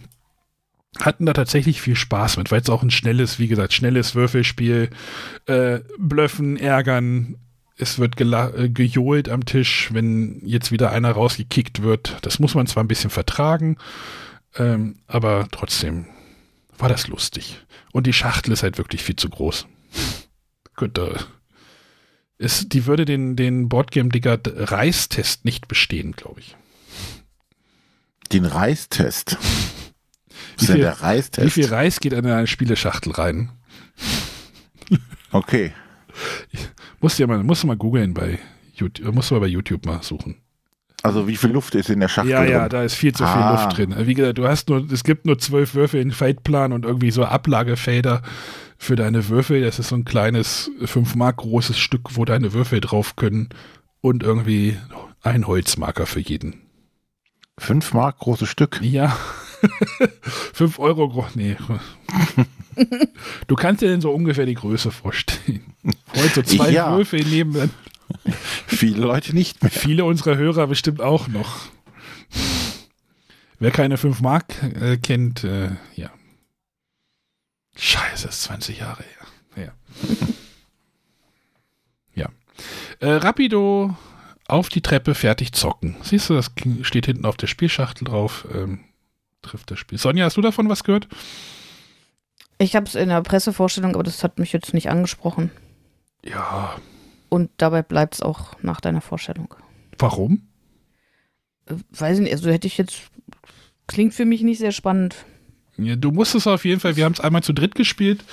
hatten da tatsächlich viel Spaß mit, weil es auch ein schnelles, wie gesagt, schnelles Würfelspiel, äh, blöffen, ärgern, es wird äh, gejohlt am Tisch, wenn jetzt wieder einer rausgekickt wird. Das muss man zwar ein bisschen vertragen, ähm, aber trotzdem war das lustig. Und die Schachtel ist halt wirklich viel zu groß. Könnte. Ist, die würde den, den Boardgame-Digger Reistest nicht bestehen, glaube ich. Den Reistest? Wie viel, der Reistest? Wie viel Reis geht in eine Spieleschachtel rein? Okay. Musst du ja mal, musst du mal googeln bei YouTube, musst du mal bei YouTube mal suchen. Also wie viel Luft ist in der Schachtel Ja, drin? ja, da ist viel zu viel ah. Luft drin. Wie gesagt, du hast nur, es gibt nur zwölf Würfel in Fightplan und irgendwie so Ablagefelder für deine Würfel. Das ist so ein kleines, fünf Mark großes Stück, wo deine Würfel drauf können und irgendwie ein Holzmarker für jeden. Fünf Mark großes Stück? Ja. fünf Euro groß, nee. du kannst dir denn so ungefähr die Größe vorstellen. Heute so zwei ja. Würfel nehmen. Viele Leute nicht mehr. Viele unserer Hörer bestimmt auch noch. Wer keine 5 Mark äh, kennt, äh, ja. Scheiße, ist 20 Jahre her. Ja. ja. Äh, Rapido auf die Treppe fertig zocken. Siehst du, das steht hinten auf der Spielschachtel drauf. Ähm, trifft das Spiel. Sonja, hast du davon was gehört? Ich habe es in der Pressevorstellung, aber das hat mich jetzt nicht angesprochen. Ja. Und dabei bleibt es auch nach deiner Vorstellung. Warum? Äh, weiß ich nicht, also hätte ich jetzt. Klingt für mich nicht sehr spannend. Du musst es auf jeden Fall, wir haben es einmal zu dritt gespielt.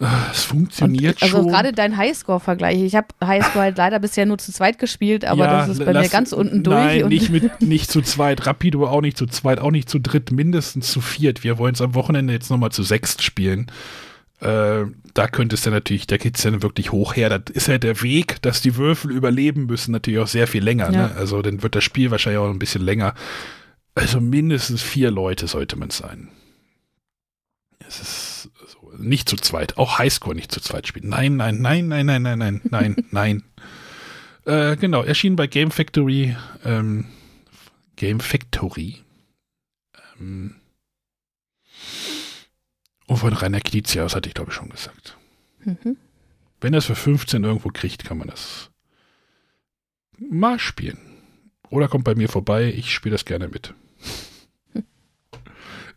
Ah, es funktioniert und, also schon. Also gerade dein Highscore-Vergleich. Ich habe Highscore halt leider bisher nur zu zweit gespielt, aber ja, das ist bei lass, mir ganz unten durch. Nein, nicht, mit, nicht zu zweit. Rapido auch nicht zu zweit, auch nicht zu dritt, mindestens zu viert. Wir wollen es am Wochenende jetzt nochmal zu sechst spielen. Äh, da könnte es dann natürlich, da geht es dann wirklich hoch her. Das ist halt der Weg, dass die Würfel überleben müssen, natürlich auch sehr viel länger. Ne? Ja. Ne? Also dann wird das Spiel wahrscheinlich auch ein bisschen länger. Also mindestens vier Leute sollte man sein. Es ist nicht zu zweit. Auch Highscore nicht zu zweit spielen. Nein, nein, nein, nein, nein, nein, nein, nein, nein. Äh, genau, erschien bei Game Factory. Ähm, Game Factory. Ähm, und von Rainer Knizia, das hatte ich glaube ich schon gesagt. Mhm. Wenn er es für 15 irgendwo kriegt, kann man das mal spielen. Oder kommt bei mir vorbei, ich spiele das gerne mit.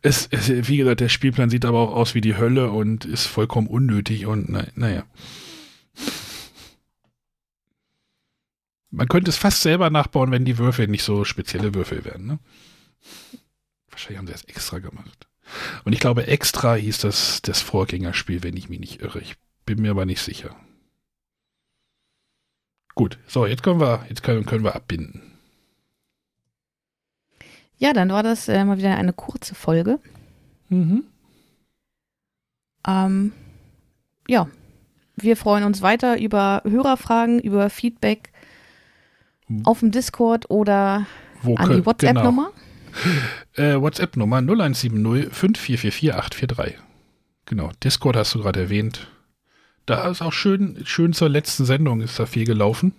Es, es, wie gesagt, der Spielplan sieht aber auch aus wie die Hölle und ist vollkommen unnötig und na, naja. Man könnte es fast selber nachbauen, wenn die Würfel nicht so spezielle Würfel wären. Ne? Wahrscheinlich haben sie das extra gemacht. Und ich glaube, extra hieß das das Vorgängerspiel, wenn ich mich nicht irre. Ich bin mir aber nicht sicher. Gut, so, jetzt können wir, jetzt können, können wir abbinden. Ja, dann war das äh, mal wieder eine kurze Folge. Mhm. Ähm, ja, wir freuen uns weiter über Hörerfragen, über Feedback auf dem Discord oder Wo an die WhatsApp-Nummer. Genau. Äh, WhatsApp-Nummer 0170 5444 843. Genau, Discord hast du gerade erwähnt. Da ist auch schön, schön zur letzten Sendung ist da viel gelaufen.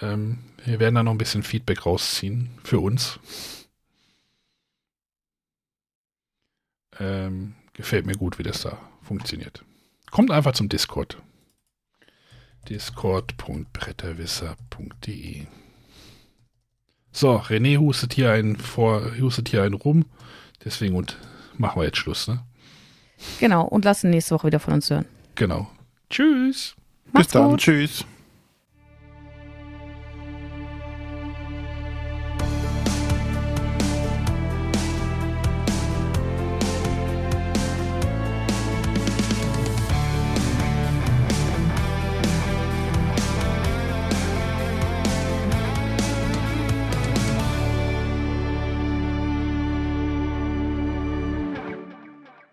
Ähm, wir werden da noch ein bisschen Feedback rausziehen für uns. Ähm, gefällt mir gut, wie das da funktioniert. Kommt einfach zum Discord. Discord.bretterwisser.de So, René hustet hier einen vor, hustet hier einen rum. Deswegen und machen wir jetzt Schluss, ne? Genau, und lassen nächste Woche wieder von uns hören. Genau. Tschüss. Macht's Bis dann. Gut. Tschüss.